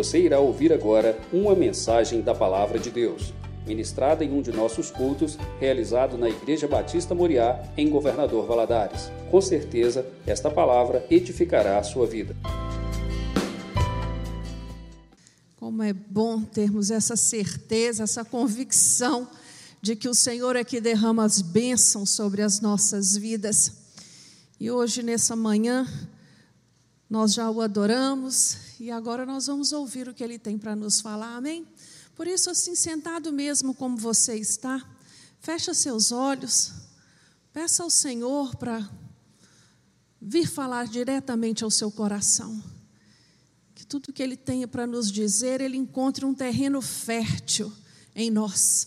Você irá ouvir agora uma mensagem da Palavra de Deus, ministrada em um de nossos cultos, realizado na Igreja Batista Moriá, em Governador Valadares. Com certeza, esta palavra edificará a sua vida. Como é bom termos essa certeza, essa convicção de que o Senhor é que derrama as bênçãos sobre as nossas vidas. E hoje, nessa manhã, nós já o adoramos e agora nós vamos ouvir o que ele tem para nos falar, amém? Por isso, assim, sentado mesmo como você está, fecha seus olhos, peça ao Senhor para vir falar diretamente ao seu coração. Que tudo que ele tenha para nos dizer, ele encontre um terreno fértil em nós.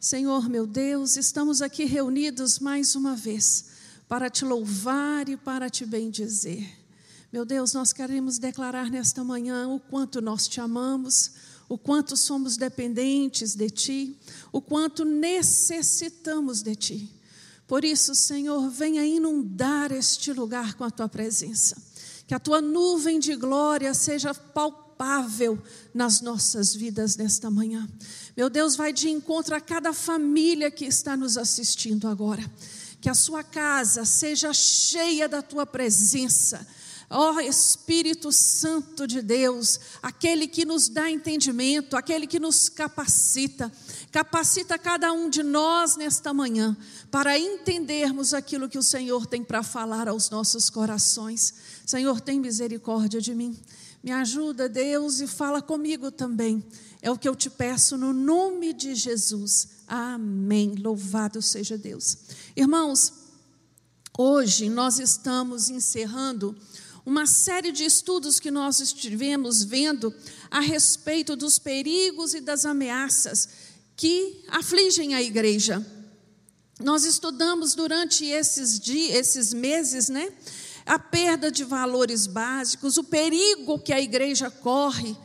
Senhor meu Deus, estamos aqui reunidos mais uma vez para te louvar e para te bendizer. Meu Deus, nós queremos declarar nesta manhã o quanto nós te amamos, o quanto somos dependentes de Ti, o quanto necessitamos de Ti. Por isso, Senhor, venha inundar este lugar com a Tua presença. Que a Tua nuvem de glória seja palpável nas nossas vidas nesta manhã. Meu Deus, vai de encontro a cada família que está nos assistindo agora que a sua casa seja cheia da tua presença. Ó oh, Espírito Santo de Deus, aquele que nos dá entendimento, aquele que nos capacita, capacita cada um de nós nesta manhã para entendermos aquilo que o Senhor tem para falar aos nossos corações. Senhor, tem misericórdia de mim. Me ajuda, Deus, e fala comigo também. É o que eu te peço no nome de Jesus. Amém. Louvado seja Deus. Irmãos, hoje nós estamos encerrando uma série de estudos que nós estivemos vendo a respeito dos perigos e das ameaças que afligem a igreja. Nós estudamos durante esses dias, esses meses, né? A perda de valores básicos, o perigo que a igreja corre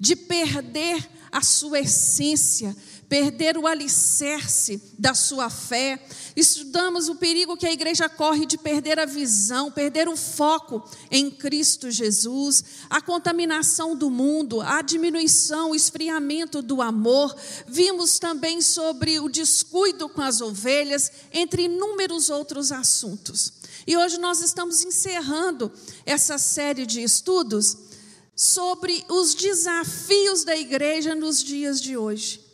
de perder a sua essência, perder o alicerce da sua fé. Estudamos o perigo que a igreja corre de perder a visão, perder o foco em Cristo Jesus, a contaminação do mundo, a diminuição, o esfriamento do amor. Vimos também sobre o descuido com as ovelhas, entre inúmeros outros assuntos. E hoje nós estamos encerrando essa série de estudos sobre os desafios da igreja nos dias de hoje.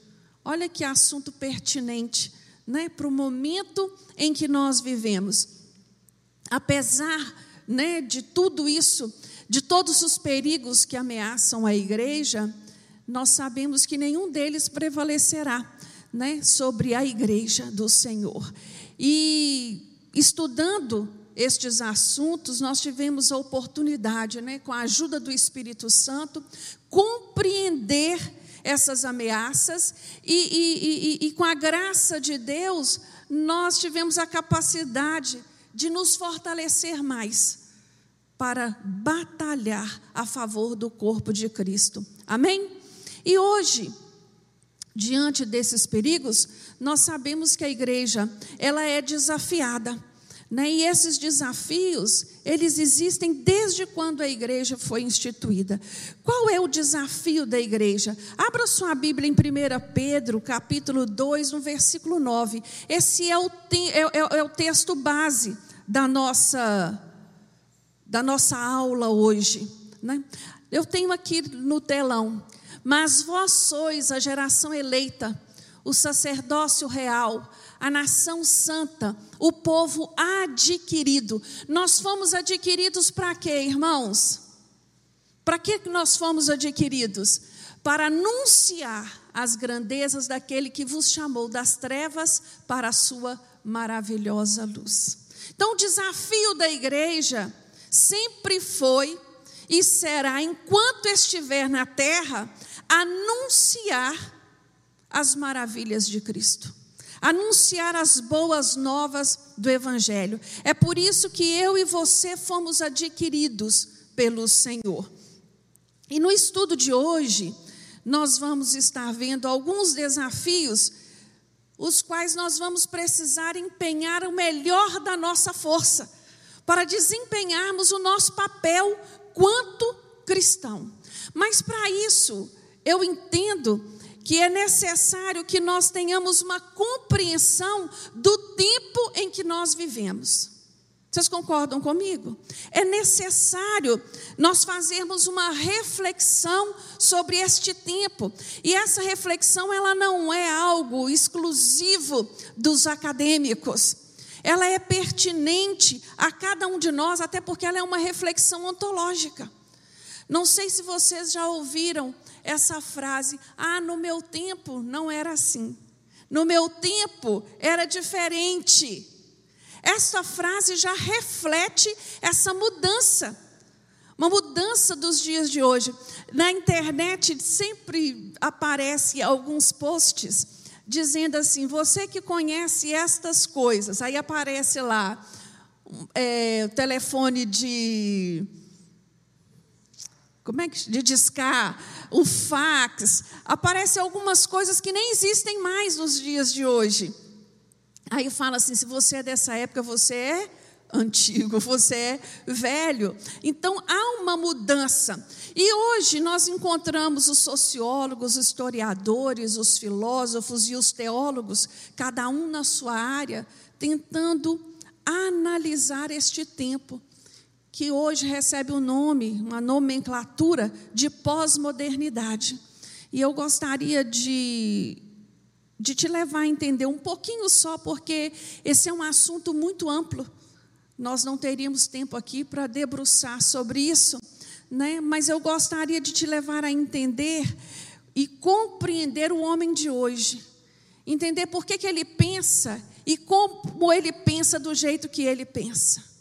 Olha que assunto pertinente né, para o momento em que nós vivemos. Apesar né, de tudo isso, de todos os perigos que ameaçam a igreja, nós sabemos que nenhum deles prevalecerá né, sobre a igreja do Senhor. E estudando estes assuntos, nós tivemos a oportunidade, né, com a ajuda do Espírito Santo, compreender essas ameaças, e, e, e, e com a graça de Deus, nós tivemos a capacidade de nos fortalecer mais para batalhar a favor do corpo de Cristo. Amém? E hoje, diante desses perigos, nós sabemos que a igreja, ela é desafiada né? E esses desafios, eles existem desde quando a igreja foi instituída. Qual é o desafio da igreja? Abra sua Bíblia em 1 Pedro, capítulo 2, no versículo 9. Esse é o, é, é, é o texto base da nossa, da nossa aula hoje. Né? Eu tenho aqui no telão. Mas vós sois a geração eleita, o sacerdócio real, a nação santa, o povo adquirido. Nós fomos adquiridos para quê, irmãos? Para que nós fomos adquiridos? Para anunciar as grandezas daquele que vos chamou das trevas para a sua maravilhosa luz. Então, o desafio da igreja sempre foi e será, enquanto estiver na terra, anunciar as maravilhas de Cristo anunciar as boas novas do Evangelho. É por isso que eu e você fomos adquiridos pelo Senhor. E no estudo de hoje, nós vamos estar vendo alguns desafios, os quais nós vamos precisar empenhar o melhor da nossa força, para desempenharmos o nosso papel quanto cristão. Mas para isso, eu entendo que é necessário que nós tenhamos uma compreensão do tempo em que nós vivemos. Vocês concordam comigo? É necessário nós fazermos uma reflexão sobre este tempo. E essa reflexão ela não é algo exclusivo dos acadêmicos. Ela é pertinente a cada um de nós, até porque ela é uma reflexão ontológica. Não sei se vocês já ouviram essa frase: "Ah, no meu tempo não era assim. No meu tempo era diferente." Essa frase já reflete essa mudança, uma mudança dos dias de hoje. Na internet sempre aparece alguns posts dizendo assim: você que conhece estas coisas, aí aparece lá é, o telefone de como é que de discar, o fax, aparece algumas coisas que nem existem mais nos dias de hoje. Aí fala assim: se você é dessa época, você é antigo, você é velho. Então há uma mudança. E hoje nós encontramos os sociólogos, os historiadores, os filósofos e os teólogos, cada um na sua área, tentando analisar este tempo, que hoje recebe o um nome, uma nomenclatura de pós-modernidade. E eu gostaria de de te levar a entender um pouquinho só, porque esse é um assunto muito amplo. Nós não teríamos tempo aqui para debruçar sobre isso, né? Mas eu gostaria de te levar a entender e compreender o homem de hoje. Entender por que, que ele pensa e como ele pensa do jeito que ele pensa.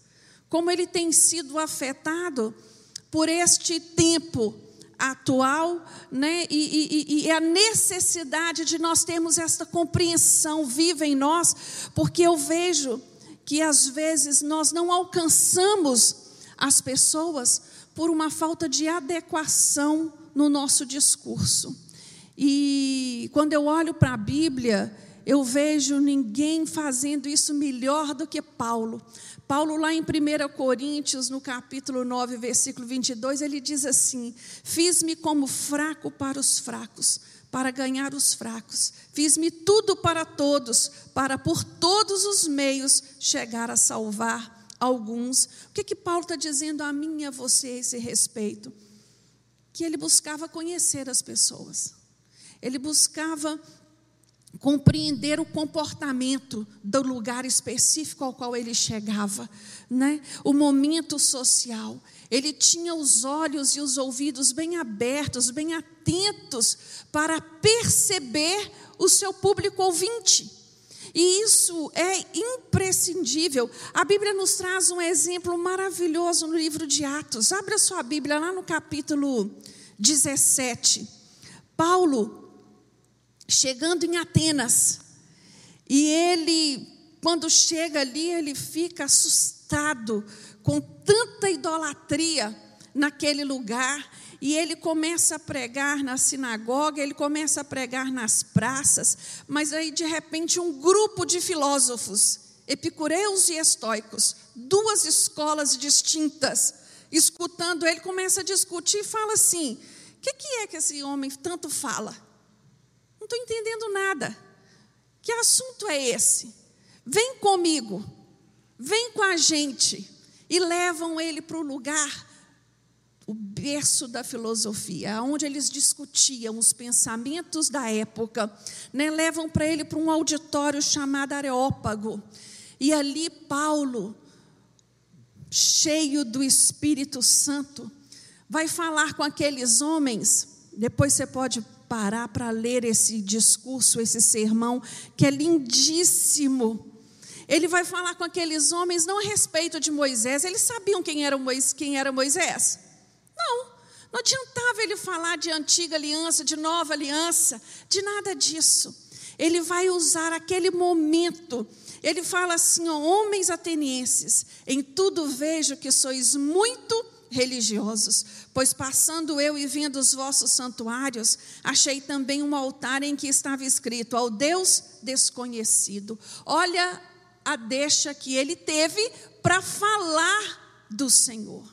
Como ele tem sido afetado por este tempo atual, né? E, e, e, a necessidade de nós termos esta compreensão viva em nós, porque eu vejo que às vezes nós não alcançamos as pessoas por uma falta de adequação no nosso discurso. E quando eu olho para a Bíblia, eu vejo ninguém fazendo isso melhor do que Paulo. Paulo, lá em 1 Coríntios, no capítulo 9, versículo 22, ele diz assim: Fiz-me como fraco para os fracos, para ganhar os fracos. Fiz-me tudo para todos, para por todos os meios chegar a salvar alguns. O que, que Paulo está dizendo a mim e a você a esse respeito? Que ele buscava conhecer as pessoas, ele buscava compreender o comportamento do lugar específico ao qual ele chegava, né? O momento social. Ele tinha os olhos e os ouvidos bem abertos, bem atentos para perceber o seu público ouvinte. E isso é imprescindível. A Bíblia nos traz um exemplo maravilhoso no livro de Atos. Abra sua Bíblia lá no capítulo 17. Paulo chegando em Atenas. E ele, quando chega ali, ele fica assustado com tanta idolatria naquele lugar. E ele começa a pregar na sinagoga, ele começa a pregar nas praças, mas aí de repente um grupo de filósofos, epicureus e estoicos, duas escolas distintas, escutando ele, começa a discutir e fala assim: o que, que é que esse homem tanto fala? Não estou entendendo nada. Que assunto é esse? Vem comigo, vem com a gente. E levam ele para o lugar, o berço da filosofia, onde eles discutiam os pensamentos da época. Né? Levam para ele para um auditório chamado Areópago. E ali Paulo, cheio do Espírito Santo, vai falar com aqueles homens. Depois você pode parar para ler esse discurso, esse sermão, que é lindíssimo. Ele vai falar com aqueles homens não a respeito de Moisés, eles sabiam quem era Moisés. Quem era Moisés. Não, não adiantava ele falar de antiga aliança, de nova aliança, de nada disso. Ele vai usar aquele momento. Ele fala assim: ó, homens atenienses, em tudo vejo que sois muito religiosos, pois passando eu e vendo os vossos santuários, achei também um altar em que estava escrito ao Deus desconhecido. Olha a deixa que ele teve para falar do Senhor.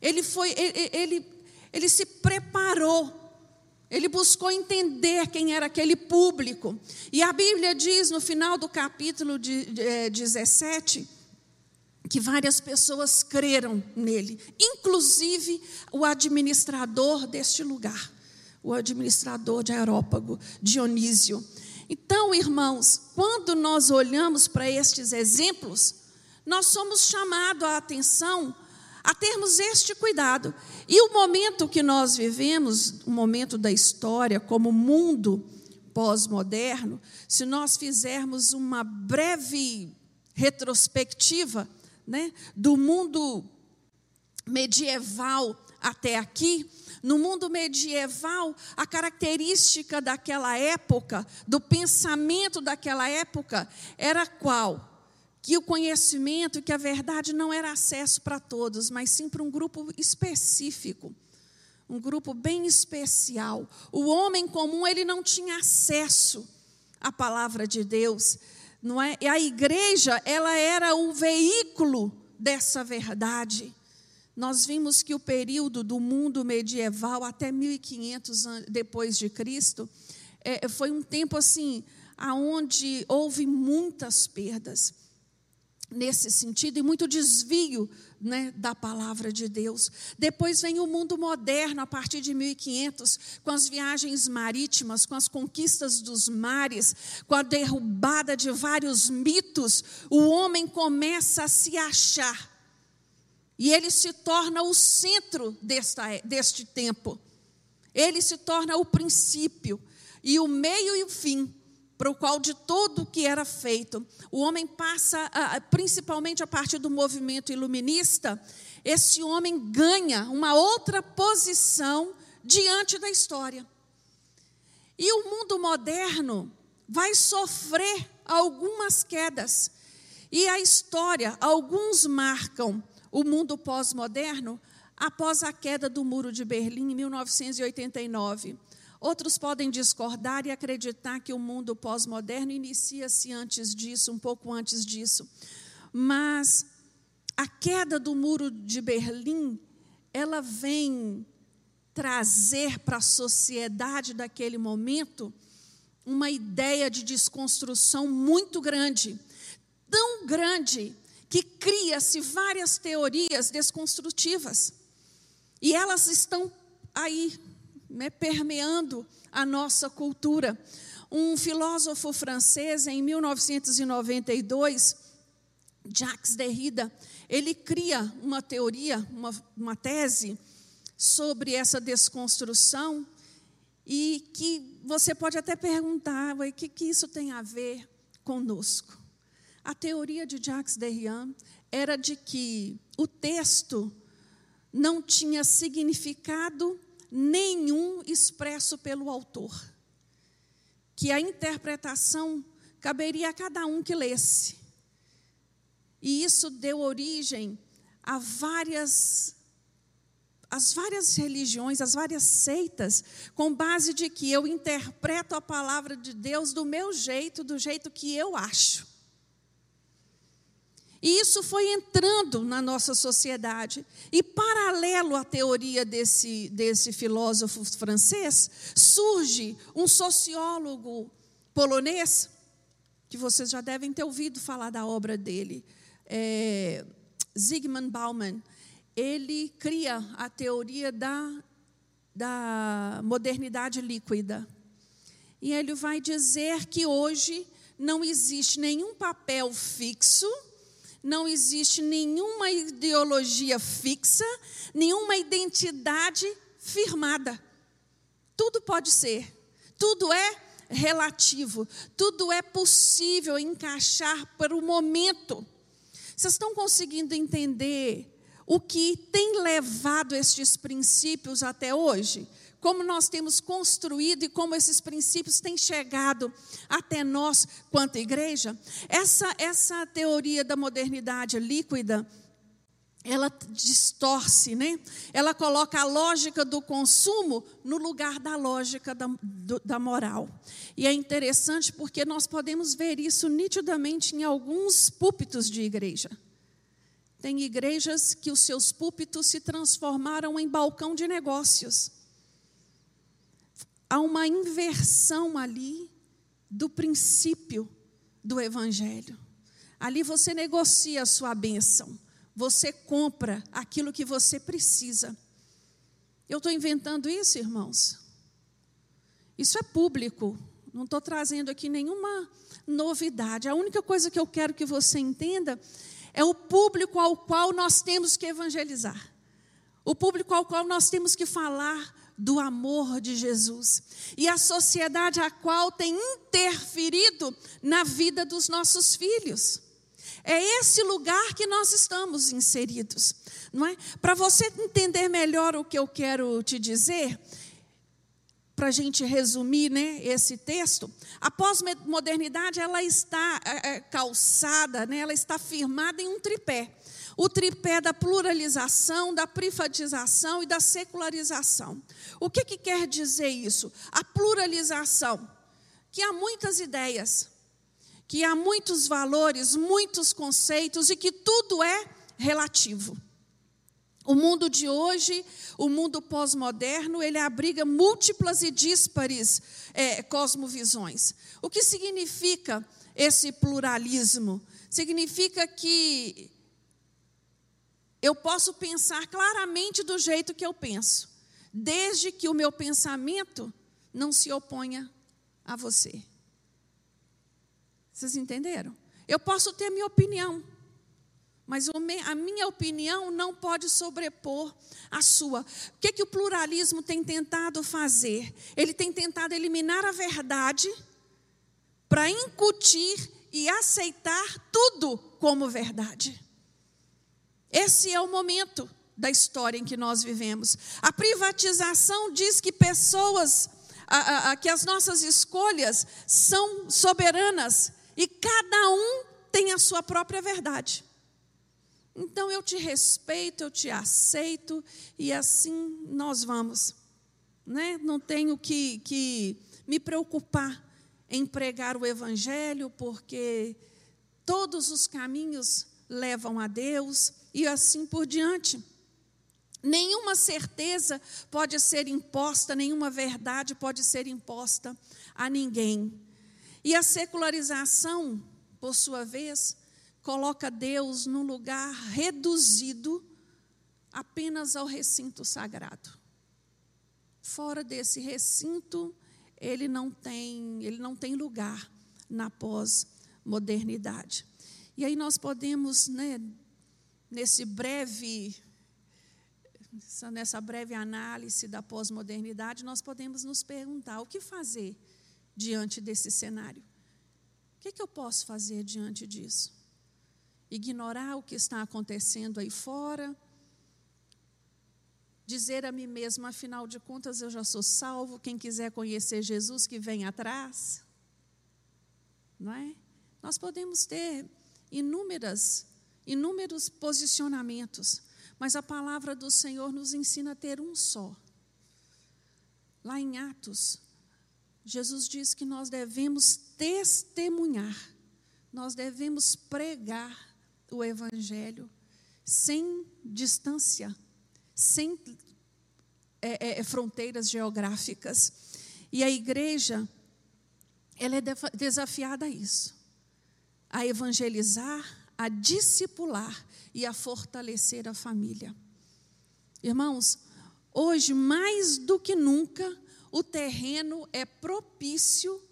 Ele foi, ele, ele ele se preparou, ele buscou entender quem era aquele público. E a Bíblia diz no final do capítulo de, de, 17 é, que várias pessoas creram nele, inclusive o administrador deste lugar, o administrador de Aerópago, Dionísio. Então, irmãos, quando nós olhamos para estes exemplos, nós somos chamados a atenção a termos este cuidado. E o momento que nós vivemos, o momento da história, como mundo pós-moderno, se nós fizermos uma breve retrospectiva né, do mundo medieval até aqui, no mundo medieval, a característica daquela época, do pensamento daquela época, era qual? Que o conhecimento, que a verdade não era acesso para todos, mas sim para um grupo específico, um grupo bem especial. O homem comum, ele não tinha acesso à palavra de Deus, não é? E a igreja, ela era o veículo dessa verdade. Nós vimos que o período do mundo medieval até 1500 depois de Cristo é, foi um tempo assim aonde houve muitas perdas nesse sentido e muito desvio né, da palavra de Deus. Depois vem o mundo moderno a partir de 1500, com as viagens marítimas, com as conquistas dos mares, com a derrubada de vários mitos, o homem começa a se achar e ele se torna o centro desta, deste tempo. Ele se torna o princípio e o meio e o fim para o qual de todo o que era feito. O homem passa, principalmente a partir do movimento iluminista, esse homem ganha uma outra posição diante da história. E o mundo moderno vai sofrer algumas quedas. E a história, alguns marcam o mundo pós-moderno após a queda do Muro de Berlim em 1989. Outros podem discordar e acreditar que o mundo pós-moderno inicia-se antes disso, um pouco antes disso. Mas a queda do Muro de Berlim, ela vem trazer para a sociedade daquele momento uma ideia de desconstrução muito grande, tão grande que cria-se várias teorias desconstrutivas. E elas estão aí, né, permeando a nossa cultura. Um filósofo francês, em 1992, Jacques Derrida, ele cria uma teoria, uma, uma tese sobre essa desconstrução e que você pode até perguntar, o que, que isso tem a ver conosco? A teoria de Jacques Derrida era de que o texto não tinha significado nenhum expresso pelo autor. Que a interpretação caberia a cada um que lesse. E isso deu origem a várias as várias religiões, as várias seitas, com base de que eu interpreto a palavra de Deus do meu jeito, do jeito que eu acho. E isso foi entrando na nossa sociedade. E, paralelo à teoria desse, desse filósofo francês, surge um sociólogo polonês, que vocês já devem ter ouvido falar da obra dele, é, Zygmunt Bauman. Ele cria a teoria da, da modernidade líquida. E ele vai dizer que hoje não existe nenhum papel fixo não existe nenhuma ideologia fixa, nenhuma identidade firmada. Tudo pode ser, tudo é relativo, tudo é possível encaixar para o momento. Vocês estão conseguindo entender o que tem levado estes princípios até hoje? Como nós temos construído e como esses princípios têm chegado até nós quanto igreja. Essa, essa teoria da modernidade líquida, ela distorce, né? Ela coloca a lógica do consumo no lugar da lógica da, do, da moral. E é interessante porque nós podemos ver isso nitidamente em alguns púlpitos de igreja. Tem igrejas que os seus púlpitos se transformaram em balcão de negócios. Há uma inversão ali do princípio do Evangelho. Ali você negocia a sua bênção, você compra aquilo que você precisa. Eu estou inventando isso, irmãos? Isso é público, não estou trazendo aqui nenhuma novidade. A única coisa que eu quero que você entenda é o público ao qual nós temos que evangelizar, o público ao qual nós temos que falar do amor de Jesus e a sociedade a qual tem interferido na vida dos nossos filhos. É esse lugar que nós estamos inseridos, não é? Para você entender melhor o que eu quero te dizer, para a gente resumir né, esse texto, a pós-modernidade ela está é, é, calçada, né, ela está firmada em um tripé. O tripé da pluralização, da privatização e da secularização. O que, que quer dizer isso? A pluralização, que há muitas ideias, que há muitos valores, muitos conceitos e que tudo é relativo. O mundo de hoje, o mundo pós-moderno, ele abriga múltiplas e díspares é, cosmovisões. O que significa esse pluralismo? Significa que eu posso pensar claramente do jeito que eu penso, desde que o meu pensamento não se oponha a você. Vocês entenderam? Eu posso ter minha opinião, mas a minha opinião não pode sobrepor a sua. O que, que o pluralismo tem tentado fazer? Ele tem tentado eliminar a verdade para incutir e aceitar tudo como verdade. Esse é o momento da história em que nós vivemos. A privatização diz que pessoas, a, a, que as nossas escolhas são soberanas e cada um tem a sua própria verdade. Então eu te respeito, eu te aceito e assim nós vamos. Né? Não tenho que, que me preocupar em pregar o Evangelho, porque todos os caminhos levam a Deus e assim por diante. Nenhuma certeza pode ser imposta, nenhuma verdade pode ser imposta a ninguém. E a secularização, por sua vez, coloca Deus num lugar reduzido apenas ao recinto sagrado. Fora desse recinto, ele não tem, ele não tem lugar na pós-modernidade. E aí nós podemos, né, nesse breve nessa breve análise da pós-modernidade, nós podemos nos perguntar o que fazer diante desse cenário. O que, que eu posso fazer diante disso? ignorar o que está acontecendo aí fora, dizer a mim mesma, afinal de contas eu já sou salvo, quem quiser conhecer Jesus que vem atrás. Não é? Nós podemos ter inúmeras, inúmeros posicionamentos, mas a palavra do Senhor nos ensina a ter um só. Lá em Atos, Jesus diz que nós devemos testemunhar, nós devemos pregar o Evangelho sem distância, sem é, é, é, fronteiras geográficas. E a igreja, ela é desafiada a isso, a evangelizar, a discipular e a fortalecer a família. Irmãos, hoje mais do que nunca, o terreno é propício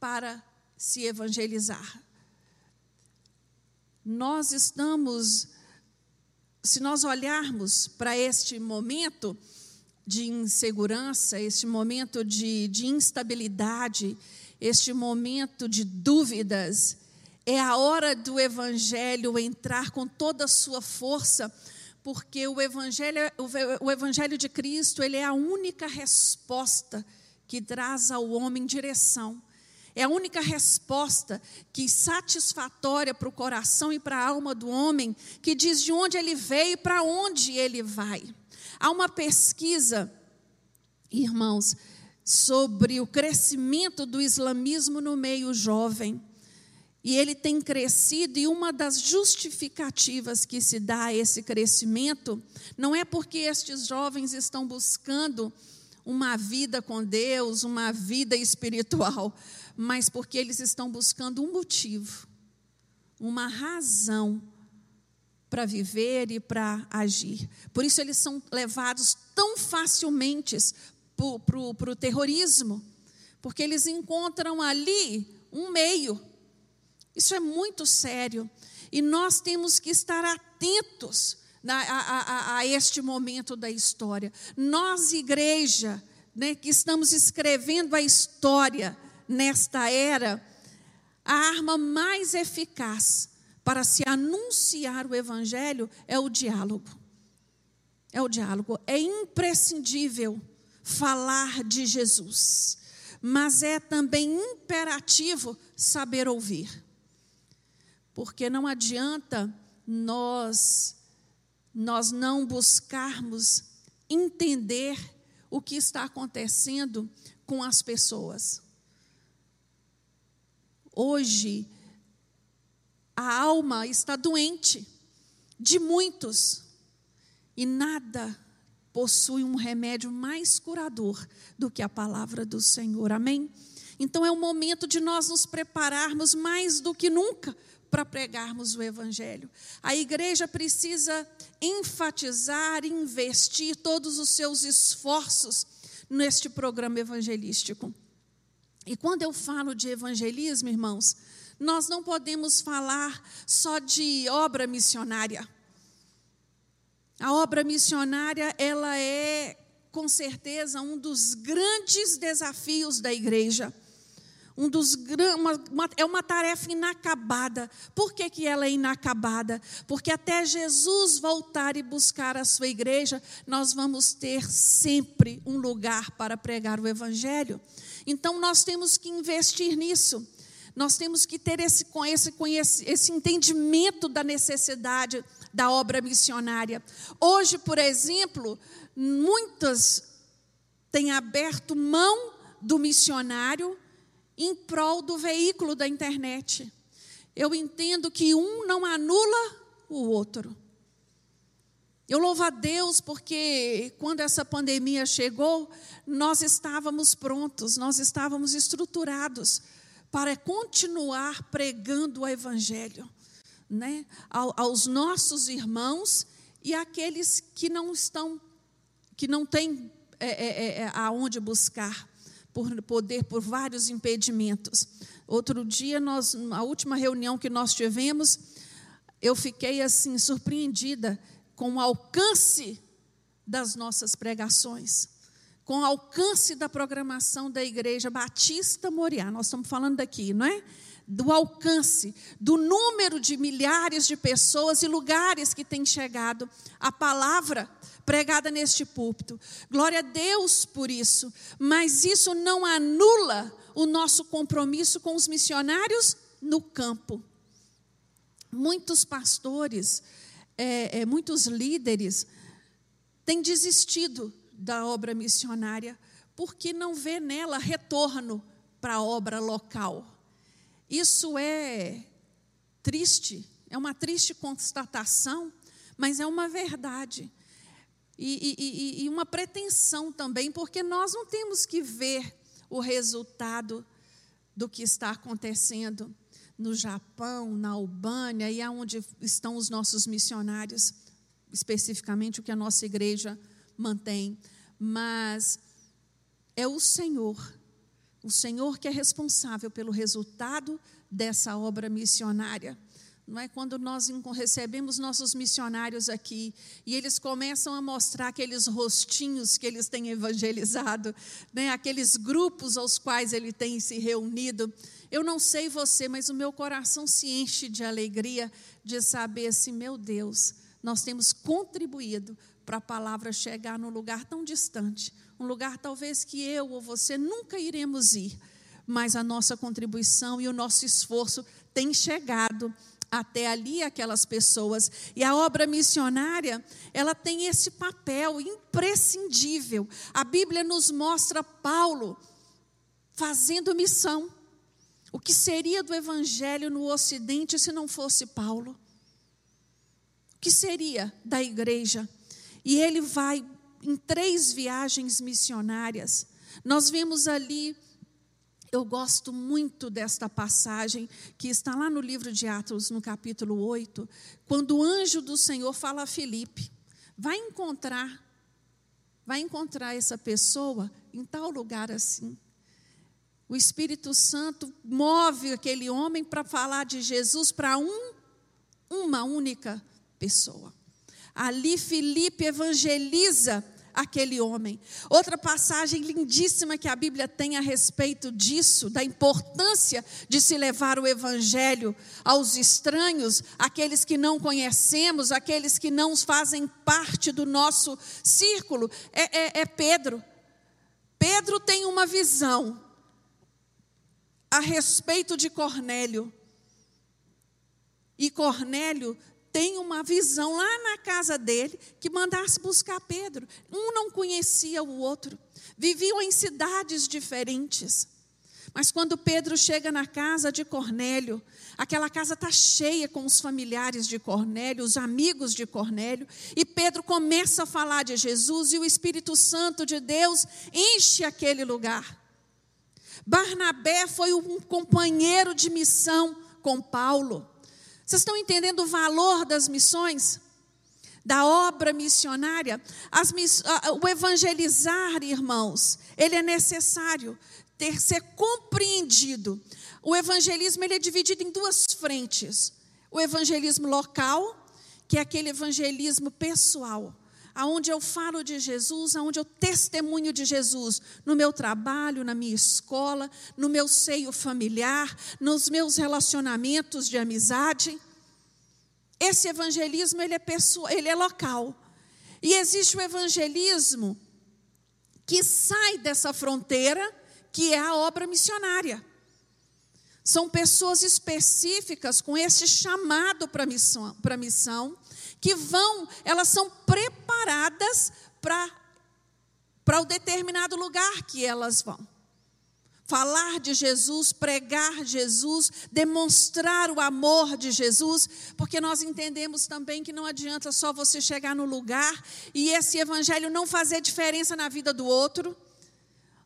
para se evangelizar nós estamos, se nós olharmos para este momento de insegurança, este momento de, de instabilidade, este momento de dúvidas, é a hora do Evangelho entrar com toda a sua força, porque o Evangelho, o Evangelho de Cristo ele é a única resposta que traz ao homem direção. É a única resposta que satisfatória para o coração e para a alma do homem, que diz de onde ele veio e para onde ele vai. Há uma pesquisa, irmãos, sobre o crescimento do islamismo no meio jovem. E ele tem crescido, e uma das justificativas que se dá a esse crescimento não é porque estes jovens estão buscando uma vida com Deus, uma vida espiritual, mas porque eles estão buscando um motivo, uma razão para viver e para agir. Por isso eles são levados tão facilmente para o terrorismo, porque eles encontram ali um meio. Isso é muito sério. E nós temos que estar atentos a, a, a, este momento da história. Nós, igreja, né, que estamos escrevendo a história nesta era, a arma mais eficaz para se anunciar o evangelho é o diálogo. É o diálogo. É imprescindível falar de Jesus, mas é também imperativo saber ouvir. Porque não adianta nós nós não buscarmos entender o que está acontecendo com as pessoas. Hoje, a alma está doente de muitos e nada possui um remédio mais curador do que a palavra do Senhor. Amém? Então é o momento de nós nos prepararmos mais do que nunca para pregarmos o Evangelho. A igreja precisa enfatizar, investir todos os seus esforços neste programa evangelístico. E quando eu falo de evangelismo, irmãos, nós não podemos falar só de obra missionária. A obra missionária, ela é, com certeza, um dos grandes desafios da igreja um dos uma, uma, é uma tarefa inacabada. Por que, que ela é inacabada? Porque até Jesus voltar e buscar a sua igreja, nós vamos ter sempre um lugar para pregar o Evangelho. Então nós temos que investir nisso. Nós temos que ter esse, esse, esse, entendimento da necessidade da obra missionária. Hoje, por exemplo, muitas têm aberto mão do missionário em prol do veículo da internet. Eu entendo que um não anula o outro. Eu louvo a Deus porque quando essa pandemia chegou, nós estávamos prontos, nós estávamos estruturados para continuar pregando o Evangelho né, aos nossos irmãos e àqueles que não estão, que não têm é, é, é, aonde buscar por poder por vários impedimentos. Outro dia, nós, a última reunião que nós tivemos, eu fiquei assim surpreendida com o alcance das nossas pregações, com o alcance da programação da Igreja Batista Moriá. Nós estamos falando daqui, não é? Do alcance, do número de milhares de pessoas e lugares que tem chegado a palavra pregada neste púlpito. Glória a Deus por isso, mas isso não anula o nosso compromisso com os missionários no campo. Muitos pastores, é, é, muitos líderes têm desistido da obra missionária porque não vê nela retorno para a obra local. Isso é triste, é uma triste constatação, mas é uma verdade. E, e, e, uma pretensão também, porque nós não temos que ver o resultado do que está acontecendo no Japão, na Albânia e aonde estão os nossos missionários, especificamente o que a nossa igreja mantém, mas é o Senhor, o Senhor que é responsável pelo resultado dessa obra missionária não é quando nós recebemos nossos missionários aqui e eles começam a mostrar aqueles rostinhos que eles têm evangelizado, né, aqueles grupos aos quais ele tem se reunido. Eu não sei você, mas o meu coração se enche de alegria de saber assim, meu Deus, nós temos contribuído para a palavra chegar num lugar tão distante, um lugar talvez que eu ou você nunca iremos ir, mas a nossa contribuição e o nosso esforço tem chegado até ali aquelas pessoas. E a obra missionária, ela tem esse papel imprescindível. A Bíblia nos mostra Paulo fazendo missão. O que seria do evangelho no ocidente se não fosse Paulo? O que seria da igreja? E ele vai em três viagens missionárias. Nós vemos ali eu gosto muito desta passagem que está lá no livro de Atos, no capítulo 8, quando o anjo do Senhor fala a Filipe: vai encontrar, vai encontrar essa pessoa em tal lugar assim. O Espírito Santo move aquele homem para falar de Jesus para um, uma única pessoa. Ali Filipe evangeliza aquele homem. Outra passagem lindíssima que a Bíblia tem a respeito disso, da importância de se levar o evangelho aos estranhos, aqueles que não conhecemos, aqueles que não fazem parte do nosso círculo, é, é, é Pedro. Pedro tem uma visão a respeito de Cornélio. E Cornélio tem uma visão lá na casa dele que mandasse buscar Pedro. Um não conhecia o outro, viviam em cidades diferentes. Mas quando Pedro chega na casa de Cornélio, aquela casa está cheia com os familiares de Cornélio, os amigos de Cornélio, e Pedro começa a falar de Jesus e o Espírito Santo de Deus enche aquele lugar. Barnabé foi um companheiro de missão com Paulo. Vocês estão entendendo o valor das missões? Da obra missionária? As, o evangelizar, irmãos, ele é necessário ter ser compreendido. O evangelismo ele é dividido em duas frentes: o evangelismo local, que é aquele evangelismo pessoal, aonde eu falo de Jesus, aonde eu testemunho de Jesus, no meu trabalho, na minha escola, no meu seio familiar, nos meus relacionamentos de amizade. Esse evangelismo ele é pessoal, ele é local. E existe o evangelismo que sai dessa fronteira, que é a obra missionária. São pessoas específicas com esse chamado para missão, para missão, que vão, elas são preparadas para para o determinado lugar que elas vão. Falar de Jesus, pregar Jesus, demonstrar o amor de Jesus, porque nós entendemos também que não adianta só você chegar no lugar e esse evangelho não fazer diferença na vida do outro.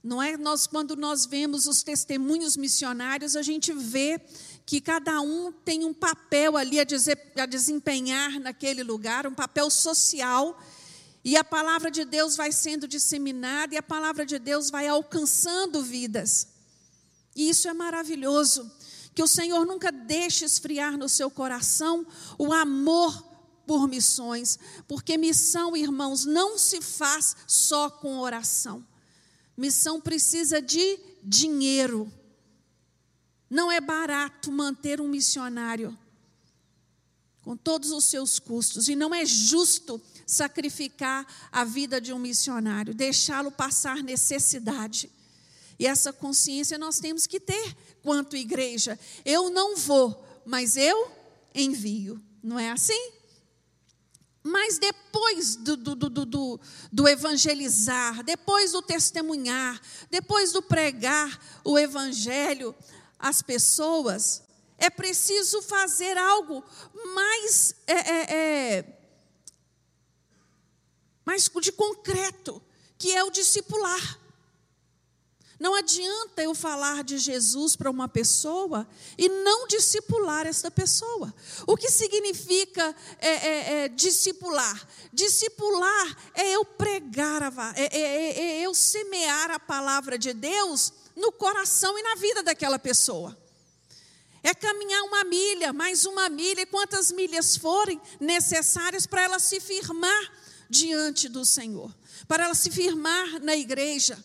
Não é nós quando nós vemos os testemunhos missionários, a gente vê que cada um tem um papel ali a, dizer, a desempenhar naquele lugar, um papel social, e a palavra de Deus vai sendo disseminada e a palavra de Deus vai alcançando vidas. E isso é maravilhoso. Que o Senhor nunca deixe esfriar no seu coração o amor por missões, porque missão, irmãos, não se faz só com oração. Missão precisa de dinheiro. Não é barato manter um missionário com todos os seus custos, e não é justo sacrificar a vida de um missionário, deixá-lo passar necessidade. E essa consciência nós temos que ter quanto igreja. Eu não vou, mas eu envio. Não é assim? Mas depois do, do, do, do, do evangelizar, depois do testemunhar, depois do pregar o evangelho, as pessoas, é preciso fazer algo mais, é, é, é, mais de concreto, que é o discipular. Não adianta eu falar de Jesus para uma pessoa e não discipular esta pessoa. O que significa é, é, é, discipular? Discipular é eu pregar, a, é, é, é, é eu semear a palavra de Deus no coração e na vida daquela pessoa. É caminhar uma milha, mais uma milha, e quantas milhas forem necessárias para ela se firmar diante do Senhor, para ela se firmar na igreja.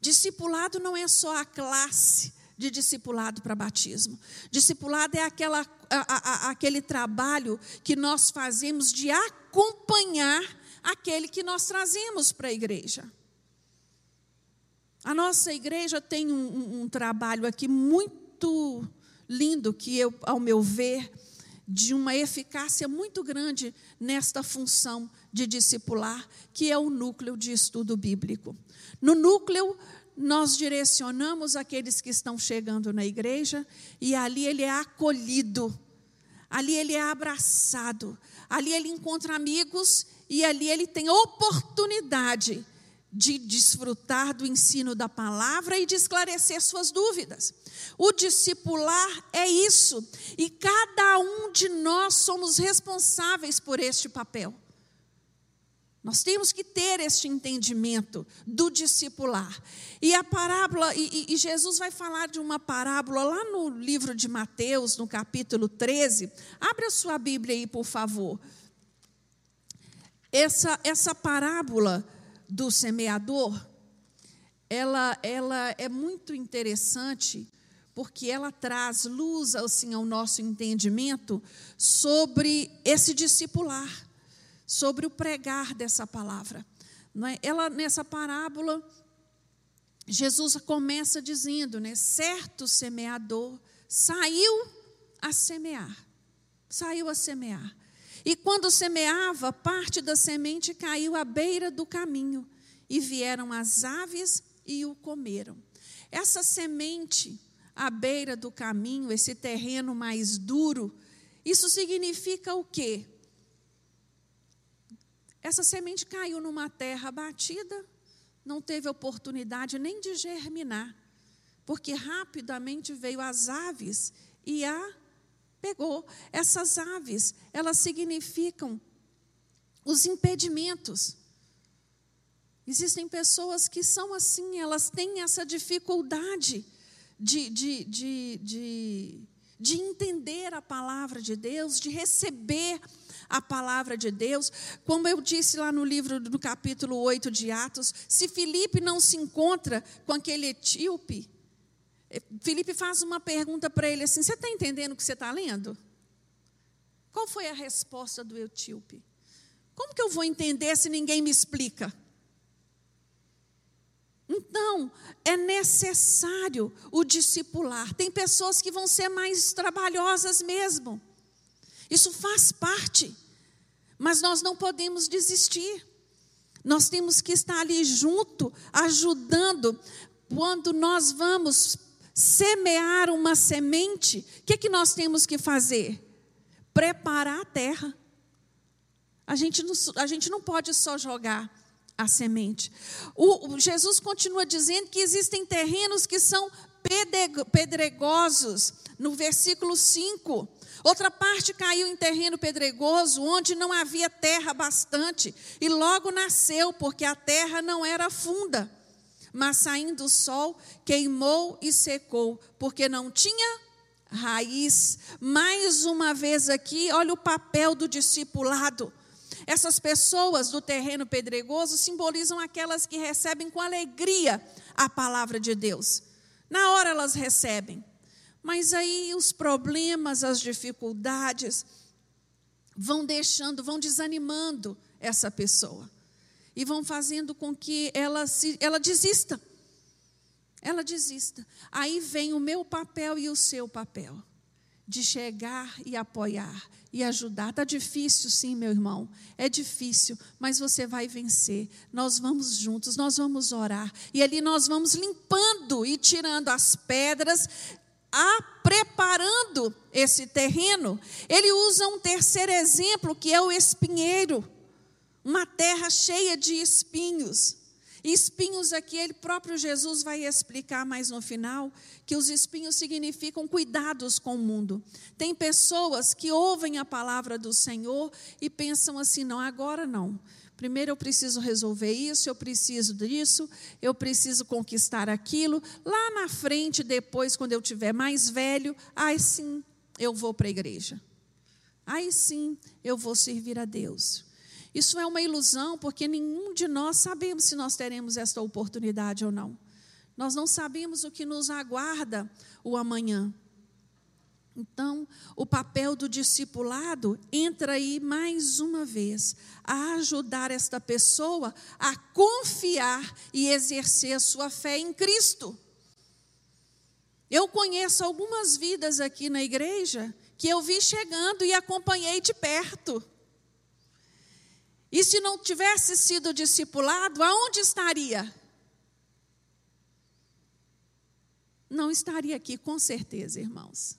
Discipulado não é só a classe de discipulado para batismo. Discipulado é aquela, a, a, aquele trabalho que nós fazemos de acompanhar aquele que nós trazemos para a igreja. A nossa igreja tem um, um, trabalho aqui muito lindo, que eu, ao meu ver, de uma eficácia muito grande nesta função de discipular, que é o núcleo de estudo bíblico. No núcleo, nós direcionamos aqueles que estão chegando na igreja e ali ele é acolhido, ali ele é abraçado, ali ele encontra amigos e ali ele tem oportunidade de desfrutar do ensino da palavra e de esclarecer suas dúvidas. O discipular é isso, e cada um de nós somos responsáveis por este papel. Nós temos que ter este entendimento do discipular. E a parábola, e, e, Jesus vai falar de uma parábola lá no livro de Mateus, no capítulo 13. Abre a sua Bíblia aí, por favor. Essa, essa parábola do semeador, ela, ela é muito interessante, porque ela traz luz assim, ao nosso entendimento sobre esse discipular sobre o pregar dessa palavra. Não é? Ela, nessa parábola, Jesus começa dizendo, né? Certo semeador saiu a semear. Saiu a semear. E quando semeava, parte da semente caiu à beira do caminho, e vieram as aves e o comeram. Essa semente à beira do caminho, esse terreno mais duro, isso significa o quê? Essa semente caiu numa terra batida, não teve oportunidade nem de germinar, porque rapidamente veio as aves e a pegou. Essas aves, elas significam os impedimentos. Existem pessoas que são assim, elas têm essa dificuldade de, de, de, de, de entender a palavra de Deus, de receber a palavra de Deus. Como eu disse lá no livro do capítulo 8 de Atos, se Filipe não se encontra com aquele etíope, Filipe faz uma pergunta para ele assim: Você está entendendo o que você está lendo? Qual foi a resposta do etíope? Como que eu vou entender se ninguém me explica? Então, é necessário o discipular. Tem pessoas que vão ser mais trabalhosas mesmo. Isso faz parte. Mas nós não podemos desistir. Nós temos que estar ali junto, ajudando. Quando nós vamos semear uma semente, o que, que nós temos que fazer? Preparar a terra. A gente não, a gente não pode só jogar a semente. O, o Jesus continua dizendo que existem terrenos que são pedregosos. No versículo 5, Outra parte caiu em terreno pedregoso, onde não havia terra bastante, e logo nasceu, porque a terra não era funda. Mas saindo o sol, queimou e secou, porque não tinha raiz. Mais uma vez aqui, olha o papel do discipulado. Essas pessoas do terreno pedregoso simbolizam aquelas que recebem com alegria a palavra de Deus. Na hora elas recebem, mas aí os problemas, as dificuldades vão deixando, vão desanimando essa pessoa e vão fazendo com que ela se, ela desista. Ela desista. Aí vem o meu papel e o seu papel de chegar e apoiar e ajudar. Está difícil, sim, meu irmão. É difícil, mas você vai vencer. Nós vamos juntos, nós vamos orar. E ali nós vamos limpando e tirando as pedras, a preparando esse terreno, ele usa um terceiro exemplo, que é o espinheiro, uma terra cheia de espinhos. Espinhos aqui, ele próprio Jesus vai explicar mais no final, que os espinhos significam cuidados com o mundo. Tem pessoas que ouvem a palavra do Senhor e pensam assim: não, agora não. Primeiro eu preciso resolver isso, eu preciso disso, eu preciso conquistar aquilo. Lá na frente, depois, quando eu tiver mais velho, aí sim eu vou para a igreja. Aí sim eu vou servir a Deus. Isso é uma ilusão, porque nenhum de nós sabemos se nós teremos esta oportunidade ou não. Nós não sabemos o que nos aguarda o amanhã. Então, o papel do discipulado entra aí mais uma vez, a ajudar esta pessoa a confiar e exercer a sua fé em Cristo. Eu conheço algumas vidas aqui na igreja que eu vi chegando e acompanhei de perto. E se não tivesse sido discipulado, aonde estaria? não estaria aqui, com certeza, irmãos.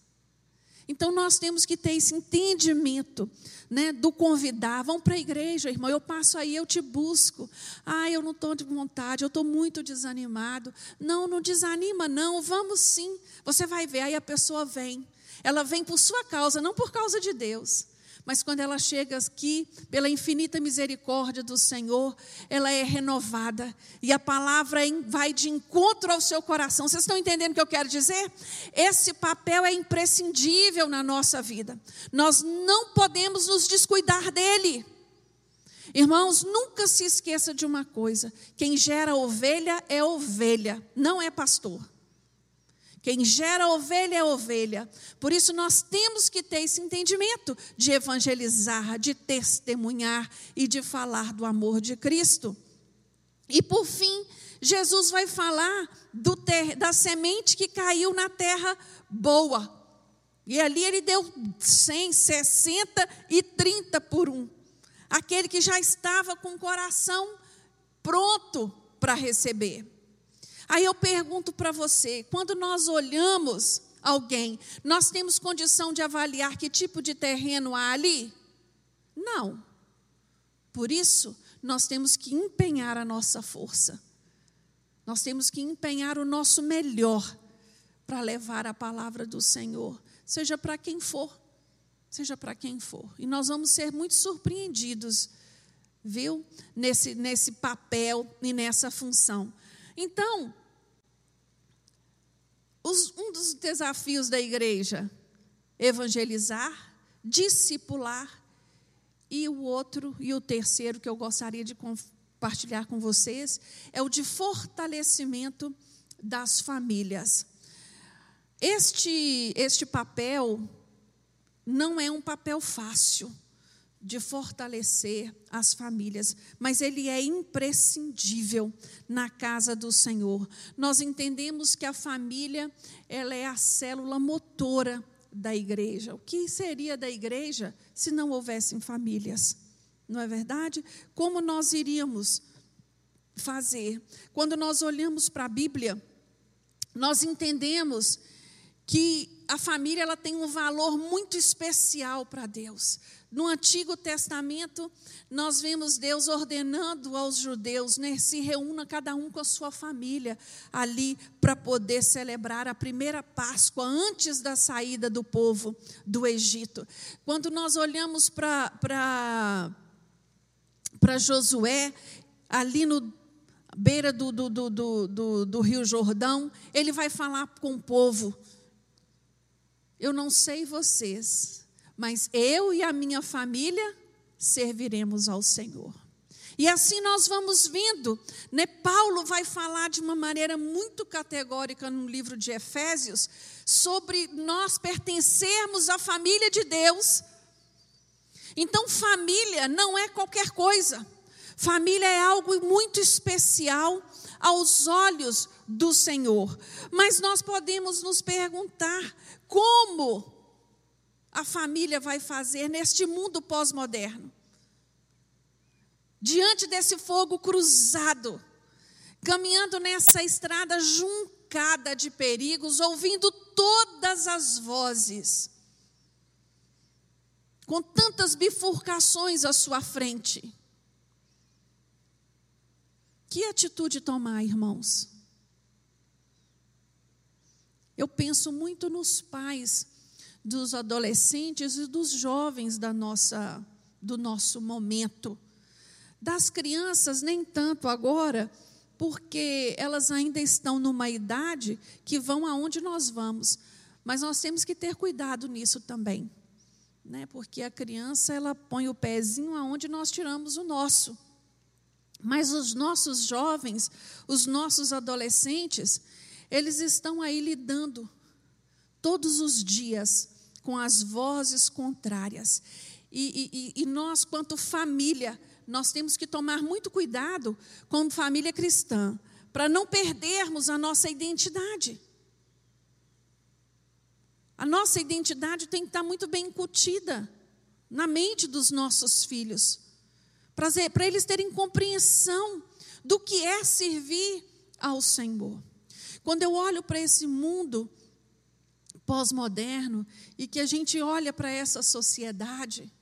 Então nós temos que ter esse entendimento, né, do convidar. Vão para a igreja, irmão. Eu passo aí, eu te busco. Ah, eu não estou de vontade, eu estou muito desanimado. Não, não desanima, não. Vamos sim. Você vai ver. Aí a pessoa vem. Ela vem por sua causa, não por causa de Deus. Mas quando ela chega aqui, pela infinita misericórdia do Senhor, ela é renovada. E a palavra vai de encontro ao seu coração. Vocês estão entendendo o que eu quero dizer? Esse papel é imprescindível na nossa vida. Nós não podemos nos descuidar dele. Irmãos, nunca se esqueça de uma coisa: quem gera ovelha é ovelha, não é pastor. Quem gera ovelha é ovelha. Por isso nós temos que ter esse entendimento de evangelizar, de testemunhar e de falar do amor de Cristo. E por fim, Jesus vai falar ter, da semente que caiu na terra boa. E ali ele deu 100, 60 e 30 por um. Aquele que já estava com o coração pronto para receber. Aí eu pergunto para você: quando nós olhamos alguém, nós temos condição de avaliar que tipo de terreno há ali? Não. Por isso, nós temos que empenhar a nossa força. Nós temos que empenhar o nosso melhor para levar a palavra do Senhor, seja para quem for, seja para quem for. E nós vamos ser muito surpreendidos, viu? Nesse, nesse papel e nessa função. Então, os, um dos desafios da igreja, evangelizar, discipular, e o outro, e o terceiro que eu gostaria de compartilhar com vocês, é o de fortalecimento das famílias. Este, este papel não é um papel fácil de fortalecer as famílias, mas ele é imprescindível na casa do Senhor. Nós entendemos que a família, ela é a célula motora da igreja. O que seria da igreja se não houvessem famílias? Não é verdade? Como nós iríamos fazer? Quando nós olhamos para a Bíblia, nós entendemos que a família ela tem um valor muito especial para Deus. No Antigo Testamento, nós vemos Deus ordenando aos judeus, né, se reúna cada um com a sua família ali para poder celebrar a primeira Páscoa antes da saída do povo do Egito. Quando nós olhamos para Josué, ali no beira do, do, do, do, do Rio Jordão, ele vai falar com o povo. Eu não sei vocês, mas eu e a minha família serviremos ao Senhor. E assim nós vamos vendo, né? Paulo vai falar de uma maneira muito categórica no livro de Efésios sobre nós pertencermos à família de Deus. Então, família não é qualquer coisa. Família é algo muito especial aos olhos do Senhor. Mas nós podemos nos perguntar como a família vai fazer neste mundo pós-moderno? Diante desse fogo cruzado, caminhando nessa estrada juncada de perigos, ouvindo todas as vozes, com tantas bifurcações à sua frente. Que atitude tomar, irmãos? Eu penso muito nos pais dos adolescentes e dos jovens da nossa, do nosso momento. Das crianças, nem tanto agora, porque elas ainda estão numa idade que vão aonde nós vamos. Mas nós temos que ter cuidado nisso também. Né? Porque a criança, ela põe o pezinho aonde nós tiramos o nosso. Mas os nossos jovens, os nossos adolescentes, eles estão aí lidando todos os dias com as vozes contrárias. E, e, e, nós, quanto família, nós temos que tomar muito cuidado como família cristã, para não perdermos a nossa identidade. A nossa identidade tem que estar muito bem incutida na mente dos nossos filhos, para eles terem compreensão do que é servir ao Senhor. Quando eu olho para esse mundo pós-moderno e que a gente olha para essa sociedade,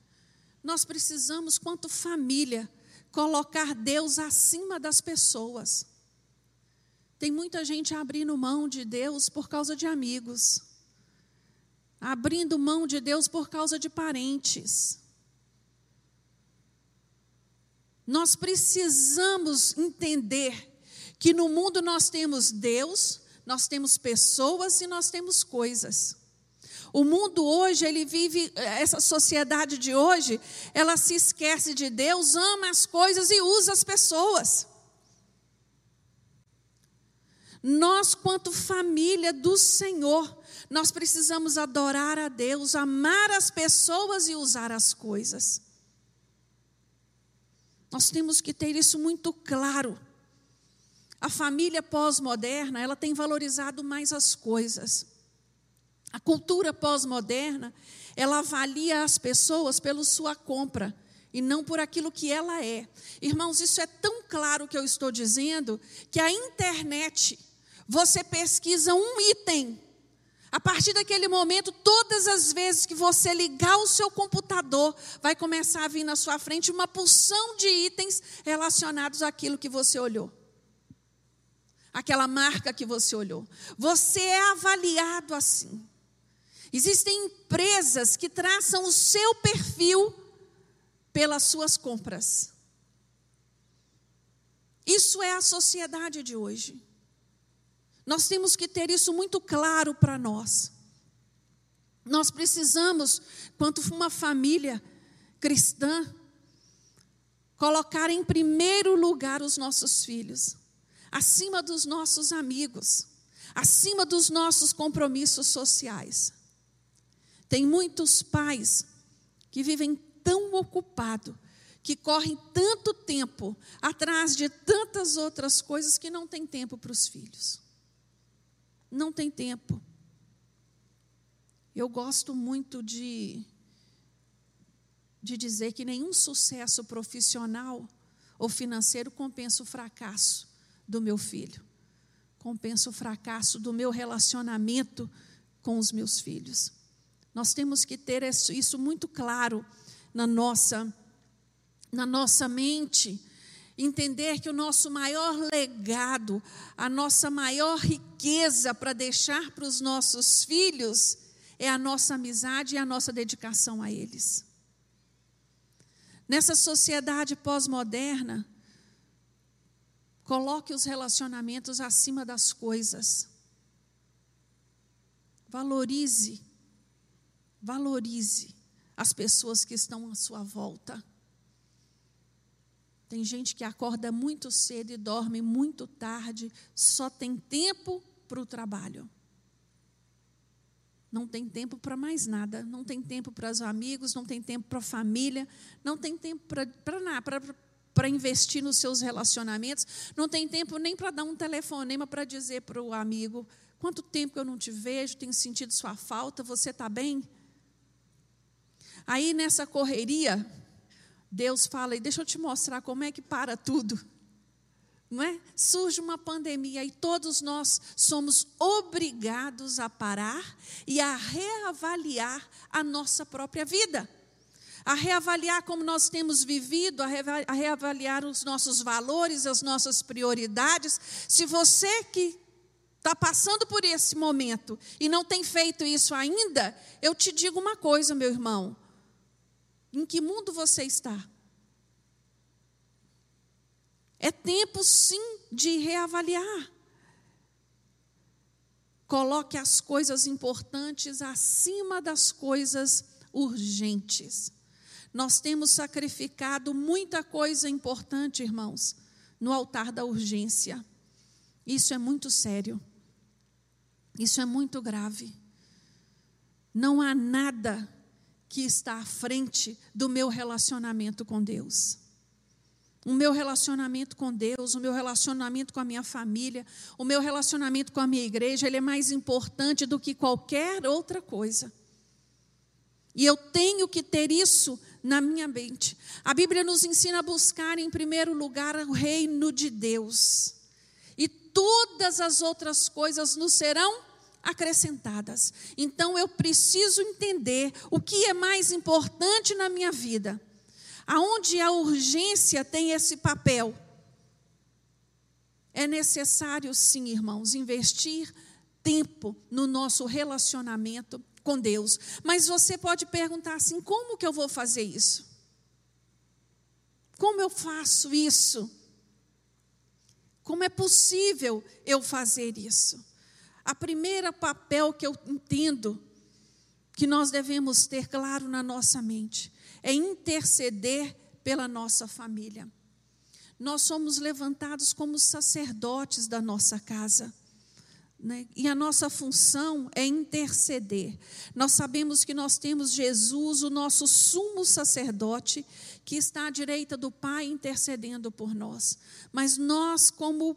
nós precisamos, quanto família, colocar Deus acima das pessoas. Tem muita gente abrindo mão de Deus por causa de amigos, abrindo mão de Deus por causa de parentes. Nós precisamos entender que no mundo nós temos Deus, nós temos pessoas e nós temos coisas. O mundo hoje, ele vive, essa sociedade de hoje, ela se esquece de Deus, ama as coisas e usa as pessoas. Nós, quanto família do Senhor, nós precisamos adorar a Deus, amar as pessoas e usar as coisas. Nós temos que ter isso muito claro. A família pós-moderna, ela tem valorizado mais as coisas. A cultura pós-moderna, ela avalia as pessoas pela sua compra e não por aquilo que ela é. Irmãos, isso é tão claro que eu estou dizendo que a internet, você pesquisa um item. A partir daquele momento, todas as vezes que você ligar o seu computador, vai começar a vir na sua frente uma porção de itens relacionados àquilo que você olhou aquela marca que você olhou. Você é avaliado assim. Existem empresas que traçam o seu perfil pelas suas compras. Isso é a sociedade de hoje. Nós temos que ter isso muito claro para nós. Nós precisamos, quanto uma família cristã, colocar em primeiro lugar os nossos filhos acima dos nossos amigos, acima dos nossos compromissos sociais. Tem muitos pais que vivem tão ocupados, que correm tanto tempo atrás de tantas outras coisas que não tem tempo para os filhos. Não tem tempo. Eu gosto muito de, de dizer que nenhum sucesso profissional ou financeiro compensa o fracasso do meu filho, compensa o fracasso do meu relacionamento com os meus filhos. Nós temos que ter isso muito claro na nossa, na nossa mente. Entender que o nosso maior legado, a nossa maior riqueza para deixar para os nossos filhos é a nossa amizade e a nossa dedicação a eles. Nessa sociedade pós-moderna, Coloque os relacionamentos acima das coisas. Valorize, valorize as pessoas que estão à sua volta. Tem gente que acorda muito cedo e dorme muito tarde, só tem tempo para o trabalho. Não tem tempo para mais nada, não tem tempo para os amigos, não tem tempo para a família, não tem tempo para nada, para investir nos seus relacionamentos, não tem tempo nem para dar um telefonema para dizer para o amigo: quanto tempo que eu não te vejo, tenho sentido sua falta, você está bem? Aí nessa correria, Deus fala, e deixa eu te mostrar como é que para tudo. Não é? Surge uma pandemia e todos nós somos obrigados a parar e a reavaliar a nossa própria vida a reavaliar como nós temos vivido, a reavaliar os nossos valores, as nossas prioridades. Se você que está passando por esse momento e não tem feito isso ainda, eu te digo uma coisa, meu irmão: em que mundo você está? É tempo sim de reavaliar. Coloque as coisas importantes acima das coisas urgentes. Nós temos sacrificado muita coisa importante, irmãos, no altar da urgência. Isso é muito sério. Isso é muito grave. Não há nada que está à frente do meu relacionamento com Deus. O meu relacionamento com Deus, o meu relacionamento com a minha família, o meu relacionamento com a minha igreja, ele é mais importante do que qualquer outra coisa. E eu tenho que ter isso na minha mente. A Bíblia nos ensina a buscar em primeiro lugar o reino de Deus. E todas as outras coisas nos serão acrescentadas. Então eu preciso entender o que é mais importante na minha vida. Aonde a urgência tem esse papel. É necessário, sim, irmãos, investir tempo no nosso relacionamento com Deus. Mas você pode perguntar assim: como que eu vou fazer isso? Como eu faço isso? Como é possível eu fazer isso? A primeira papel que eu entendo que nós devemos ter claro na nossa mente é interceder pela nossa família. Nós somos levantados como sacerdotes da nossa casa. Né? E a nossa função é interceder. Nós sabemos que nós temos Jesus, o nosso sumo sacerdote, que está à direita do Pai intercedendo por nós. Mas nós, como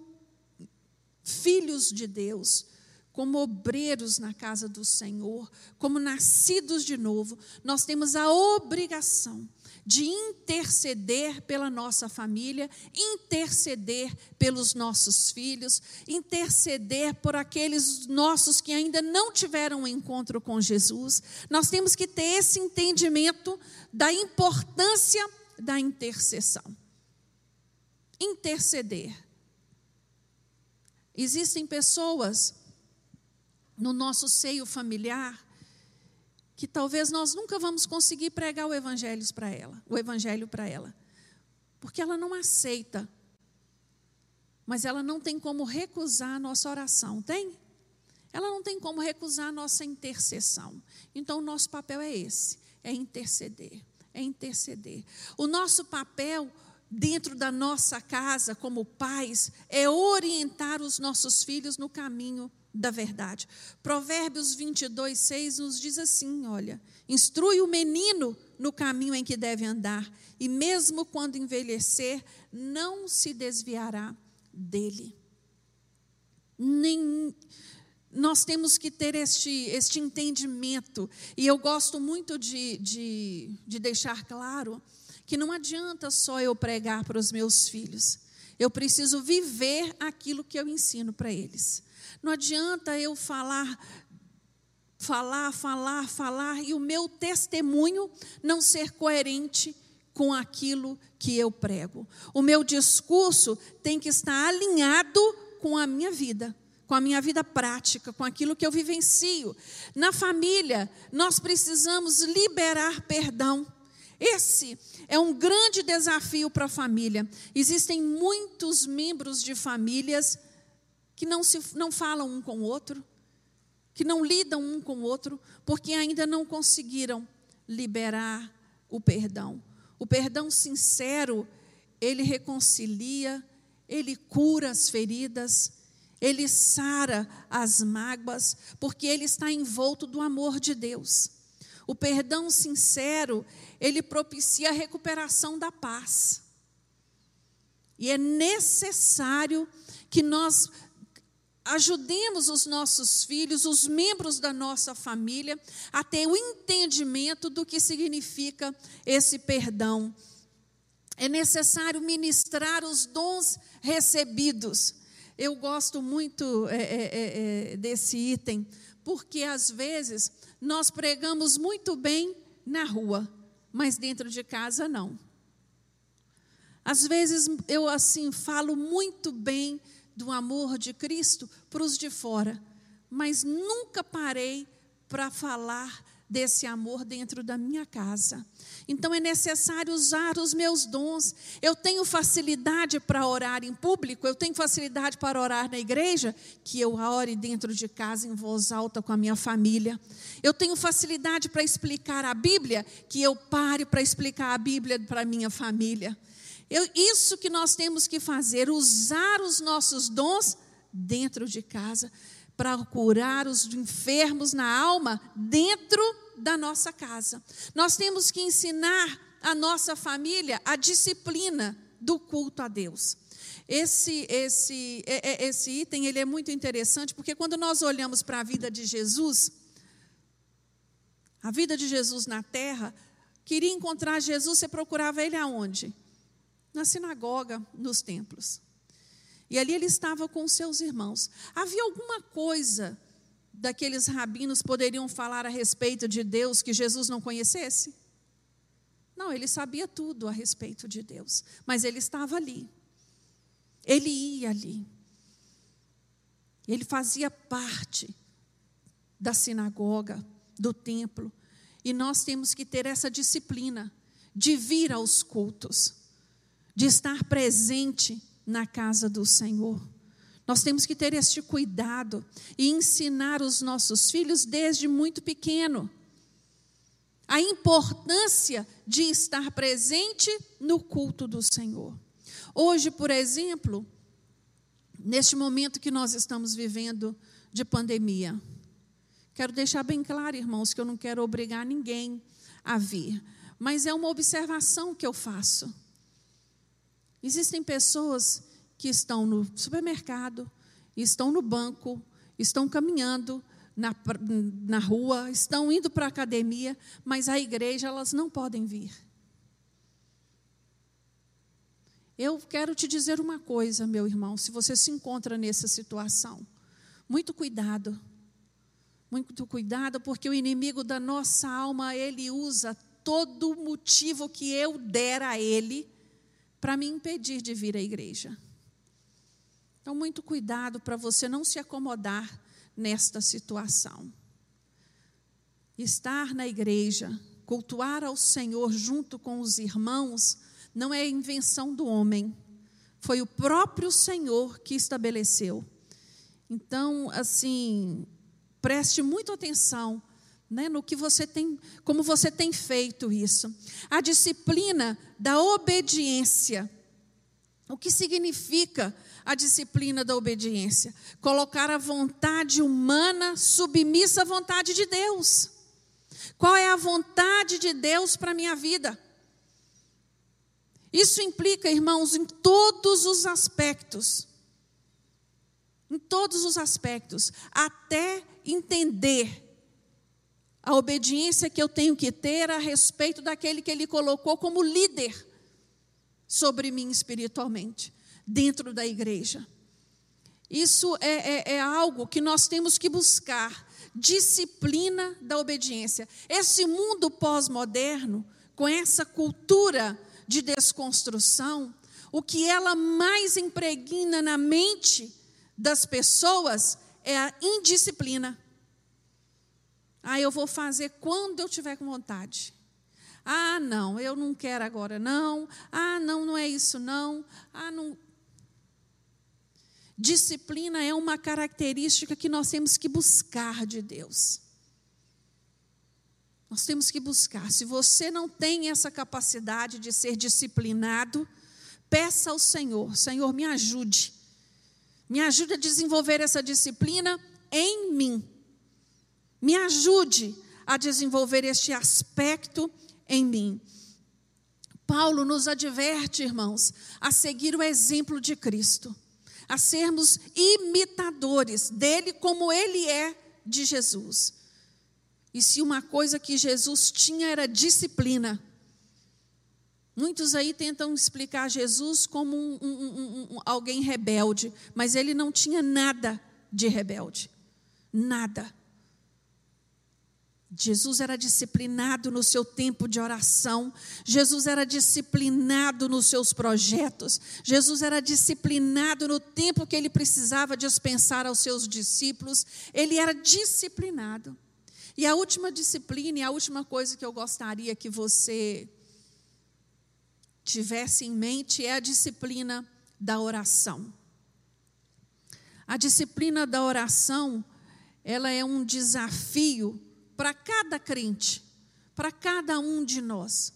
filhos de Deus, como obreiros na casa do Senhor, como nascidos de novo, nós temos a obrigação de interceder pela nossa família, interceder pelos nossos filhos, interceder por aqueles nossos que ainda não tiveram um encontro com Jesus. Nós temos que ter esse entendimento da importância da intercessão. Interceder. Existem pessoas no nosso seio familiar que talvez nós nunca vamos conseguir pregar o evangelho para ela, o evangelho para ela, porque ela não aceita. Mas ela não tem como recusar a nossa oração, tem? Ela não tem como recusar a nossa intercessão. Então o nosso papel é esse, é interceder, é interceder. O nosso papel dentro da nossa casa como pais é orientar os nossos filhos no caminho da verdade. Provérbios 22, 6 nos diz assim: olha, instrui o menino no caminho em que deve andar, e mesmo quando envelhecer, não se desviará dele. Nem, nós temos que ter este, este entendimento, e eu gosto muito de, de, de deixar claro que não adianta só eu pregar para os meus filhos, eu preciso viver aquilo que eu ensino para eles. Não adianta eu falar, falar, falar, falar e o meu testemunho não ser coerente com aquilo que eu prego. O meu discurso tem que estar alinhado com a minha vida, com a minha vida prática, com aquilo que eu vivencio. Na família, nós precisamos liberar perdão. Esse é um grande desafio para a família. Existem muitos membros de famílias que não, se, não falam um com o outro, que não lidam um com o outro, porque ainda não conseguiram liberar o perdão. O perdão sincero, ele reconcilia, ele cura as feridas, ele sara as mágoas, porque ele está envolto do amor de Deus. O perdão sincero, ele propicia a recuperação da paz. E é necessário que nós ajudemos os nossos filhos, os membros da nossa família, a ter o entendimento do que significa esse perdão. É necessário ministrar os dons recebidos. Eu gosto muito é, é, é, é desse item, porque às vezes nós pregamos muito bem na rua, mas dentro de casa não. Às vezes eu assim falo muito bem do amor de Cristo para os de fora, mas nunca parei para falar desse amor dentro da minha casa. Então é necessário usar os meus dons. Eu tenho facilidade para orar em público, eu tenho facilidade para orar na igreja, que eu ore dentro de casa em voz alta com a minha família. Eu tenho facilidade para explicar a Bíblia, que eu pare para explicar a Bíblia para a minha família. Eu, isso que nós temos que fazer, usar os nossos dons dentro de casa, para curar os enfermos na alma dentro da nossa casa. Nós temos que ensinar a nossa família a disciplina do culto a Deus. Esse, esse, é, é, esse item ele é muito interessante porque quando nós olhamos para a vida de Jesus, a vida de Jesus na terra, queria encontrar Jesus, você procurava ele aonde? Na sinagoga, nos templos. E ali ele estava com seus irmãos. Havia alguma coisa daqueles rabinos poderiam falar a respeito de Deus que Jesus não conhecesse? Não, ele sabia tudo a respeito de Deus, mas ele estava ali. Ele ia ali. Ele fazia parte da sinagoga, do templo. E nós temos que ter essa disciplina de vir aos cultos, de estar presente na casa do Senhor. Nós temos que ter este cuidado e ensinar os nossos filhos desde muito pequeno a importância de estar presente no culto do Senhor. Hoje, por exemplo, neste momento que nós estamos vivendo de pandemia, quero deixar bem claro, irmãos, que eu não quero obrigar ninguém a vir, mas é uma observação que eu faço. Existem pessoas que estão no supermercado, estão no banco, estão caminhando na, na rua, estão indo para a academia, mas a igreja elas não podem vir. Eu quero te dizer uma coisa, meu irmão, se você se encontra nessa situação, muito cuidado. Muito cuidado, porque o inimigo da nossa alma, ele usa todo motivo que eu der a ele para me impedir de vir à igreja. Então, muito cuidado para você não se acomodar nesta situação. Estar na igreja, cultuar ao Senhor junto com os irmãos, não é invenção do homem, foi o próprio Senhor que estabeleceu. Então, assim, preste muita atenção né, no que você tem, como você tem feito isso. A disciplina da obediência. O que significa a disciplina da obediência? Colocar a vontade humana submissa à vontade de Deus. Qual é a vontade de Deus para a minha vida? Isso implica, irmãos, em todos os aspectos. Em todos os aspectos. Até entender a obediência que eu tenho que ter a respeito daquele que Ele colocou como líder sobre mim espiritualmente, dentro da igreja. Isso é, é, é algo que nós temos que buscar disciplina da obediência. Esse mundo pós-moderno, com essa cultura de desconstrução, o que ela mais impregna na mente das pessoas é a indisciplina. Ah, eu vou fazer quando eu tiver com vontade. Ah, não, eu não quero agora, não. Ah, não, não é isso, não. Ah, não. Disciplina é uma característica que nós temos que buscar de Deus. Nós temos que buscar. Se você não tem essa capacidade de ser disciplinado, peça ao Senhor: Senhor, me ajude. Me ajude a desenvolver essa disciplina em mim. Me ajude a desenvolver este aspecto em mim. Paulo nos adverte, irmãos, a seguir o exemplo de Cristo, a sermos imitadores dele como ele é de Jesus. E se uma coisa que Jesus tinha era disciplina. Muitos aí tentam explicar Jesus como um, um, um, alguém rebelde, mas ele não tinha nada de rebelde. Nada. Jesus era disciplinado no seu tempo de oração, Jesus era disciplinado nos seus projetos, Jesus era disciplinado no tempo que ele precisava dispensar aos seus discípulos, ele era disciplinado. E a última disciplina e a última coisa que eu gostaria que você tivesse em mente é a disciplina da oração. A disciplina da oração, ela é um desafio para cada crente, para cada um de nós.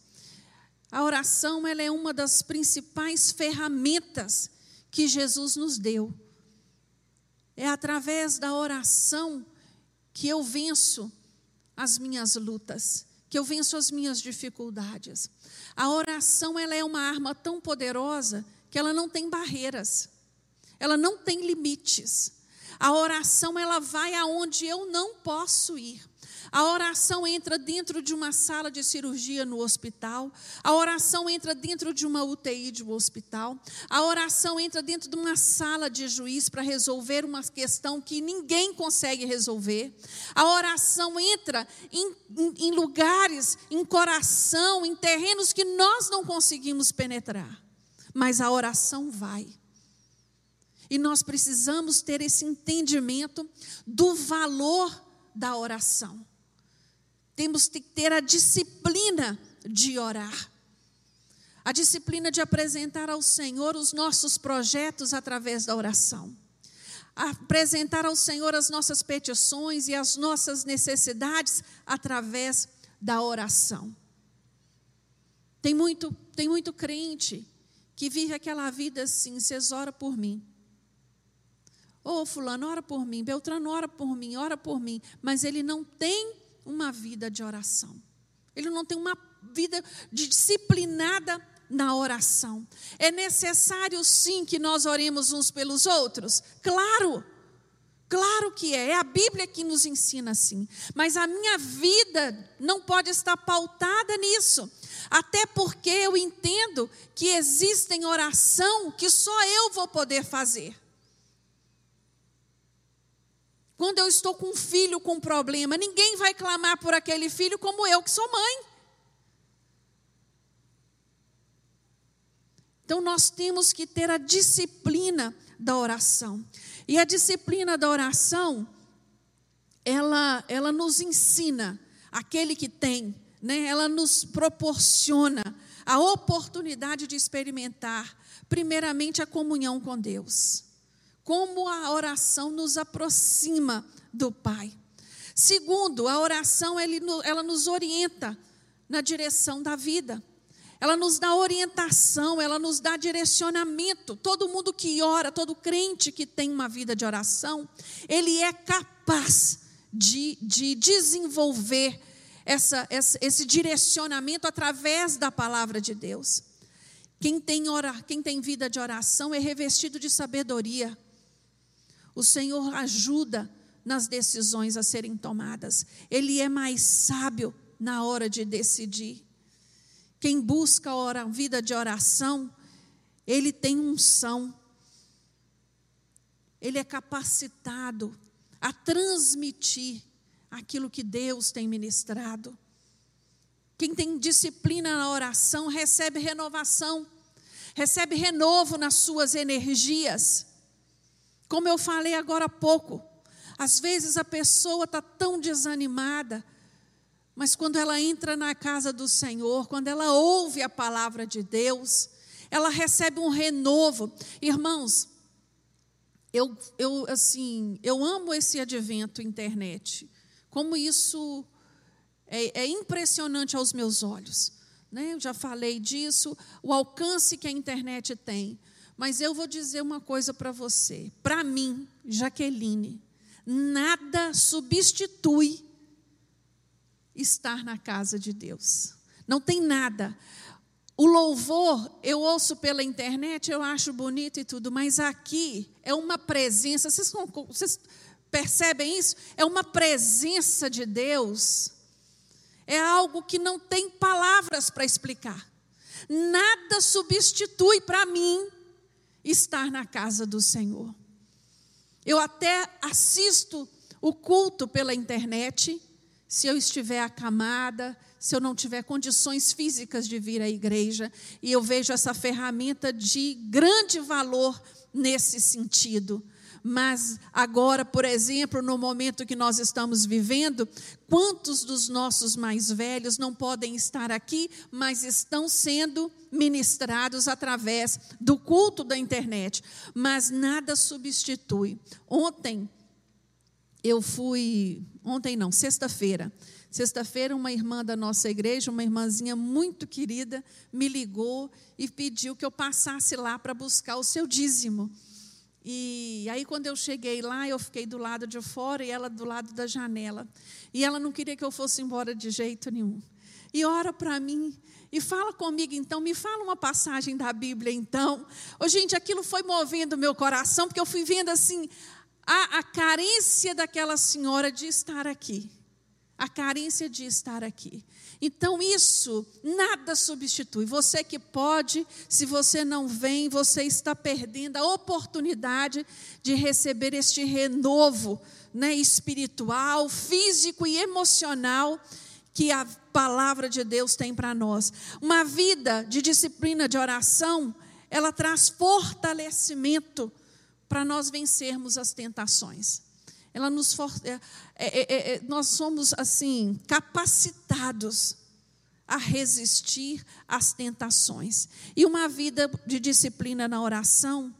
A oração, ela é uma das principais ferramentas que Jesus nos deu. É através da oração que eu venço as minhas lutas, que eu venço as minhas dificuldades. A oração ela é uma arma tão poderosa que ela não tem barreiras. Ela não tem limites. A oração ela vai aonde eu não posso ir. A oração entra dentro de uma sala de cirurgia no hospital. A oração entra dentro de uma UTI de um hospital. A oração entra dentro de uma sala de juiz para resolver uma questão que ninguém consegue resolver. A oração entra em, em, em lugares, em coração, em terrenos que nós não conseguimos penetrar. Mas a oração vai. E nós precisamos ter esse entendimento do valor da oração. Temos que ter a disciplina de orar. A disciplina de apresentar ao Senhor os nossos projetos através da oração. Apresentar ao Senhor as nossas petições e as nossas necessidades através da oração. Tem muito, tem muito crente que vive aquela vida assim, vocês oram por mim. Ô oh, fulano, ora por mim, Beltrano, ora por mim, ora por mim. Mas ele não tem uma vida de oração. Ele não tem uma vida disciplinada na oração. É necessário sim que nós oremos uns pelos outros? Claro. Claro que é, é a Bíblia que nos ensina assim. Mas a minha vida não pode estar pautada nisso. Até porque eu entendo que existem oração que só eu vou poder fazer. Quando eu estou com um filho com problema, ninguém vai clamar por aquele filho como eu, que sou mãe. Então nós temos que ter a disciplina da oração. E a disciplina da oração, ela, ela nos ensina, aquele que tem, né, ela nos proporciona a oportunidade de experimentar, primeiramente, a comunhão com Deus como a oração nos aproxima do Pai. Segundo, a oração ela nos orienta na direção da vida. Ela nos dá orientação, ela nos dá direcionamento. Todo mundo que ora, todo crente que tem uma vida de oração, ele é capaz de, de desenvolver essa, essa, esse direcionamento através da palavra de Deus. Quem tem, ora, quem tem vida de oração é revestido de sabedoria. O Senhor ajuda nas decisões a serem tomadas. Ele é mais sábio na hora de decidir. Quem busca a vida de oração, ele tem unção. Ele é capacitado a transmitir aquilo que Deus tem ministrado. Quem tem disciplina na oração recebe renovação, recebe renovo nas suas energias. Como eu falei agora há pouco, às vezes a pessoa está tão desanimada, mas quando ela entra na casa do Senhor, quando ela ouve a palavra de Deus, ela recebe um renovo. Irmãos, eu, eu assim, eu amo esse advento internet. Como isso é, é impressionante aos meus olhos. Né? Eu já falei disso, o alcance que a internet tem. Mas eu vou dizer uma coisa para você. Para mim, Jaqueline, nada substitui estar na casa de Deus. Não tem nada. O louvor eu ouço pela internet, eu acho bonito e tudo, mas aqui é uma presença. Vocês, vocês percebem isso? É uma presença de Deus. É algo que não tem palavras para explicar. Nada substitui para mim estar na casa do Senhor. Eu até assisto o culto pela internet, se eu estiver acamada, se eu não tiver condições físicas de vir à igreja, e eu vejo essa ferramenta de grande valor nesse sentido. Mas agora, por exemplo, no momento que nós estamos vivendo, quantos dos nossos mais velhos não podem estar aqui, mas estão sendo ministrados através do culto da internet? Mas nada substitui. Ontem, eu fui, ontem não, sexta-feira. Sexta-feira, uma irmã da nossa igreja, uma irmãzinha muito querida, me ligou e pediu que eu passasse lá para buscar o seu dízimo. E aí, quando eu cheguei lá, eu fiquei do lado de fora e ela do lado da janela. E ela não queria que eu fosse embora de jeito nenhum. E ora para mim e fala comigo então, me fala uma passagem da Bíblia então. Oh, gente, aquilo foi movendo o meu coração, porque eu fui vendo assim a, a carência daquela senhora de estar aqui. a carência de estar aqui. Então, isso nada substitui. Você que pode, se você não vem, você está perdendo a oportunidade de receber este renovo né, espiritual, físico e emocional que a palavra de Deus tem para nós. Uma vida de disciplina de oração, ela traz fortalecimento para nós vencermos as tentações. Ela nos for, é, é, é, é, nós somos assim capacitados a resistir às tentações. E uma vida de disciplina na oração,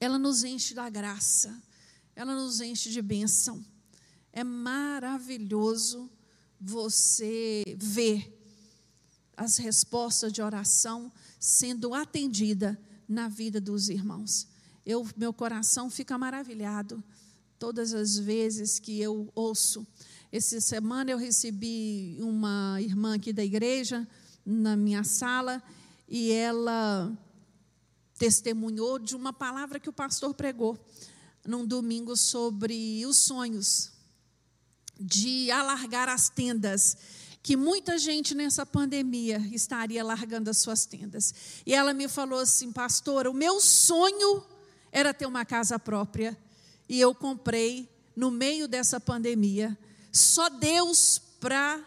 ela nos enche da graça, ela nos enche de bênção. É maravilhoso você ver as respostas de oração sendo atendida na vida dos irmãos. Eu, meu coração fica maravilhado todas as vezes que eu ouço. Essa semana eu recebi uma irmã aqui da igreja na minha sala e ela testemunhou de uma palavra que o pastor pregou num domingo sobre os sonhos de alargar as tendas que muita gente nessa pandemia estaria largando as suas tendas. E ela me falou assim, pastor, o meu sonho era ter uma casa própria e eu comprei no meio dessa pandemia. Só Deus para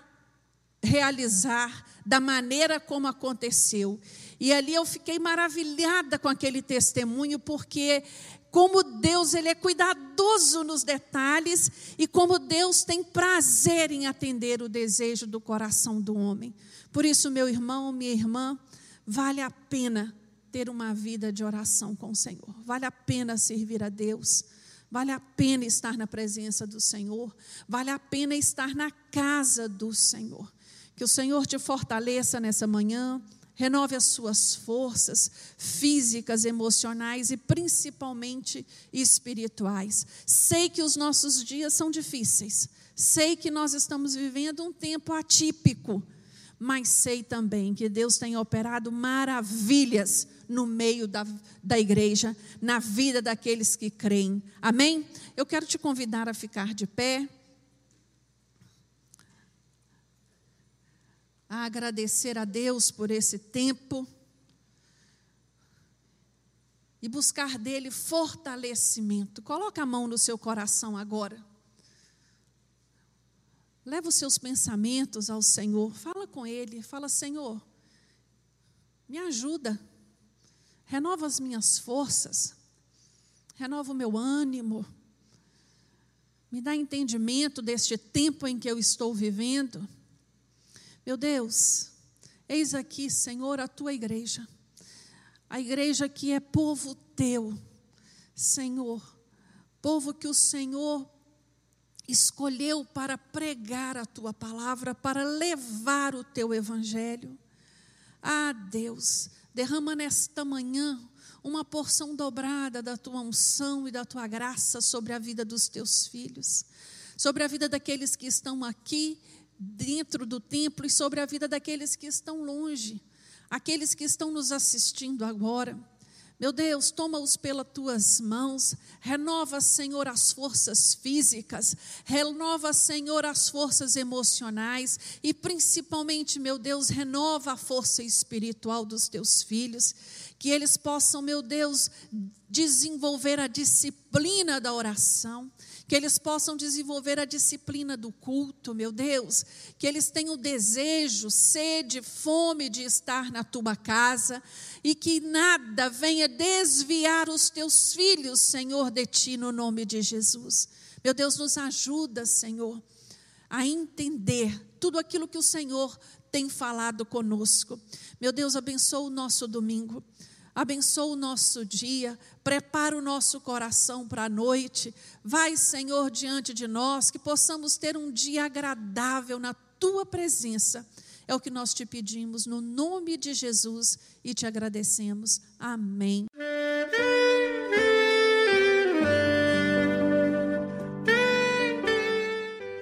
realizar da maneira como aconteceu. E ali eu fiquei maravilhada com aquele testemunho, porque como Deus ele é cuidadoso nos detalhes e como Deus tem prazer em atender o desejo do coração do homem. Por isso, meu irmão, minha irmã, vale a pena ter uma vida de oração com o Senhor. Vale a pena servir a Deus. Vale a pena estar na presença do Senhor, vale a pena estar na casa do Senhor. Que o Senhor te fortaleça nessa manhã, renove as suas forças físicas, emocionais e principalmente espirituais. Sei que os nossos dias são difíceis, sei que nós estamos vivendo um tempo atípico mas sei também que Deus tem operado maravilhas no meio da, da igreja, na vida daqueles que creem. Amém? Eu quero te convidar a ficar de pé. A agradecer a Deus por esse tempo. E buscar dele fortalecimento. Coloca a mão no seu coração agora. Leva os seus pensamentos ao Senhor, fala com Ele, fala: Senhor, me ajuda, renova as minhas forças, renova o meu ânimo, me dá entendimento deste tempo em que eu estou vivendo. Meu Deus, eis aqui, Senhor, a tua igreja, a igreja que é povo teu, Senhor, povo que o Senhor escolheu para pregar a tua palavra, para levar o teu evangelho. Ah, Deus, derrama nesta manhã uma porção dobrada da tua unção e da tua graça sobre a vida dos teus filhos, sobre a vida daqueles que estão aqui dentro do templo e sobre a vida daqueles que estão longe, aqueles que estão nos assistindo agora. Meu Deus, toma-os pelas tuas mãos, renova, Senhor, as forças físicas, renova, Senhor, as forças emocionais. E principalmente, meu Deus, renova a força espiritual dos teus filhos, que eles possam, meu Deus, desenvolver a disciplina da oração, que eles possam desenvolver a disciplina do culto, meu Deus, que eles tenham desejo, sede, fome de estar na tua casa e que nada venha desviar os teus filhos, Senhor, de ti, no nome de Jesus. Meu Deus, nos ajuda, Senhor, a entender tudo aquilo que o Senhor tem falado conosco. Meu Deus, abençoa o nosso domingo abençoa o nosso dia, prepara o nosso coração para a noite. Vai, Senhor, diante de nós, que possamos ter um dia agradável na tua presença. É o que nós te pedimos no nome de Jesus e te agradecemos. Amém.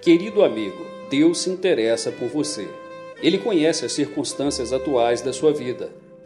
Querido amigo, Deus se interessa por você. Ele conhece as circunstâncias atuais da sua vida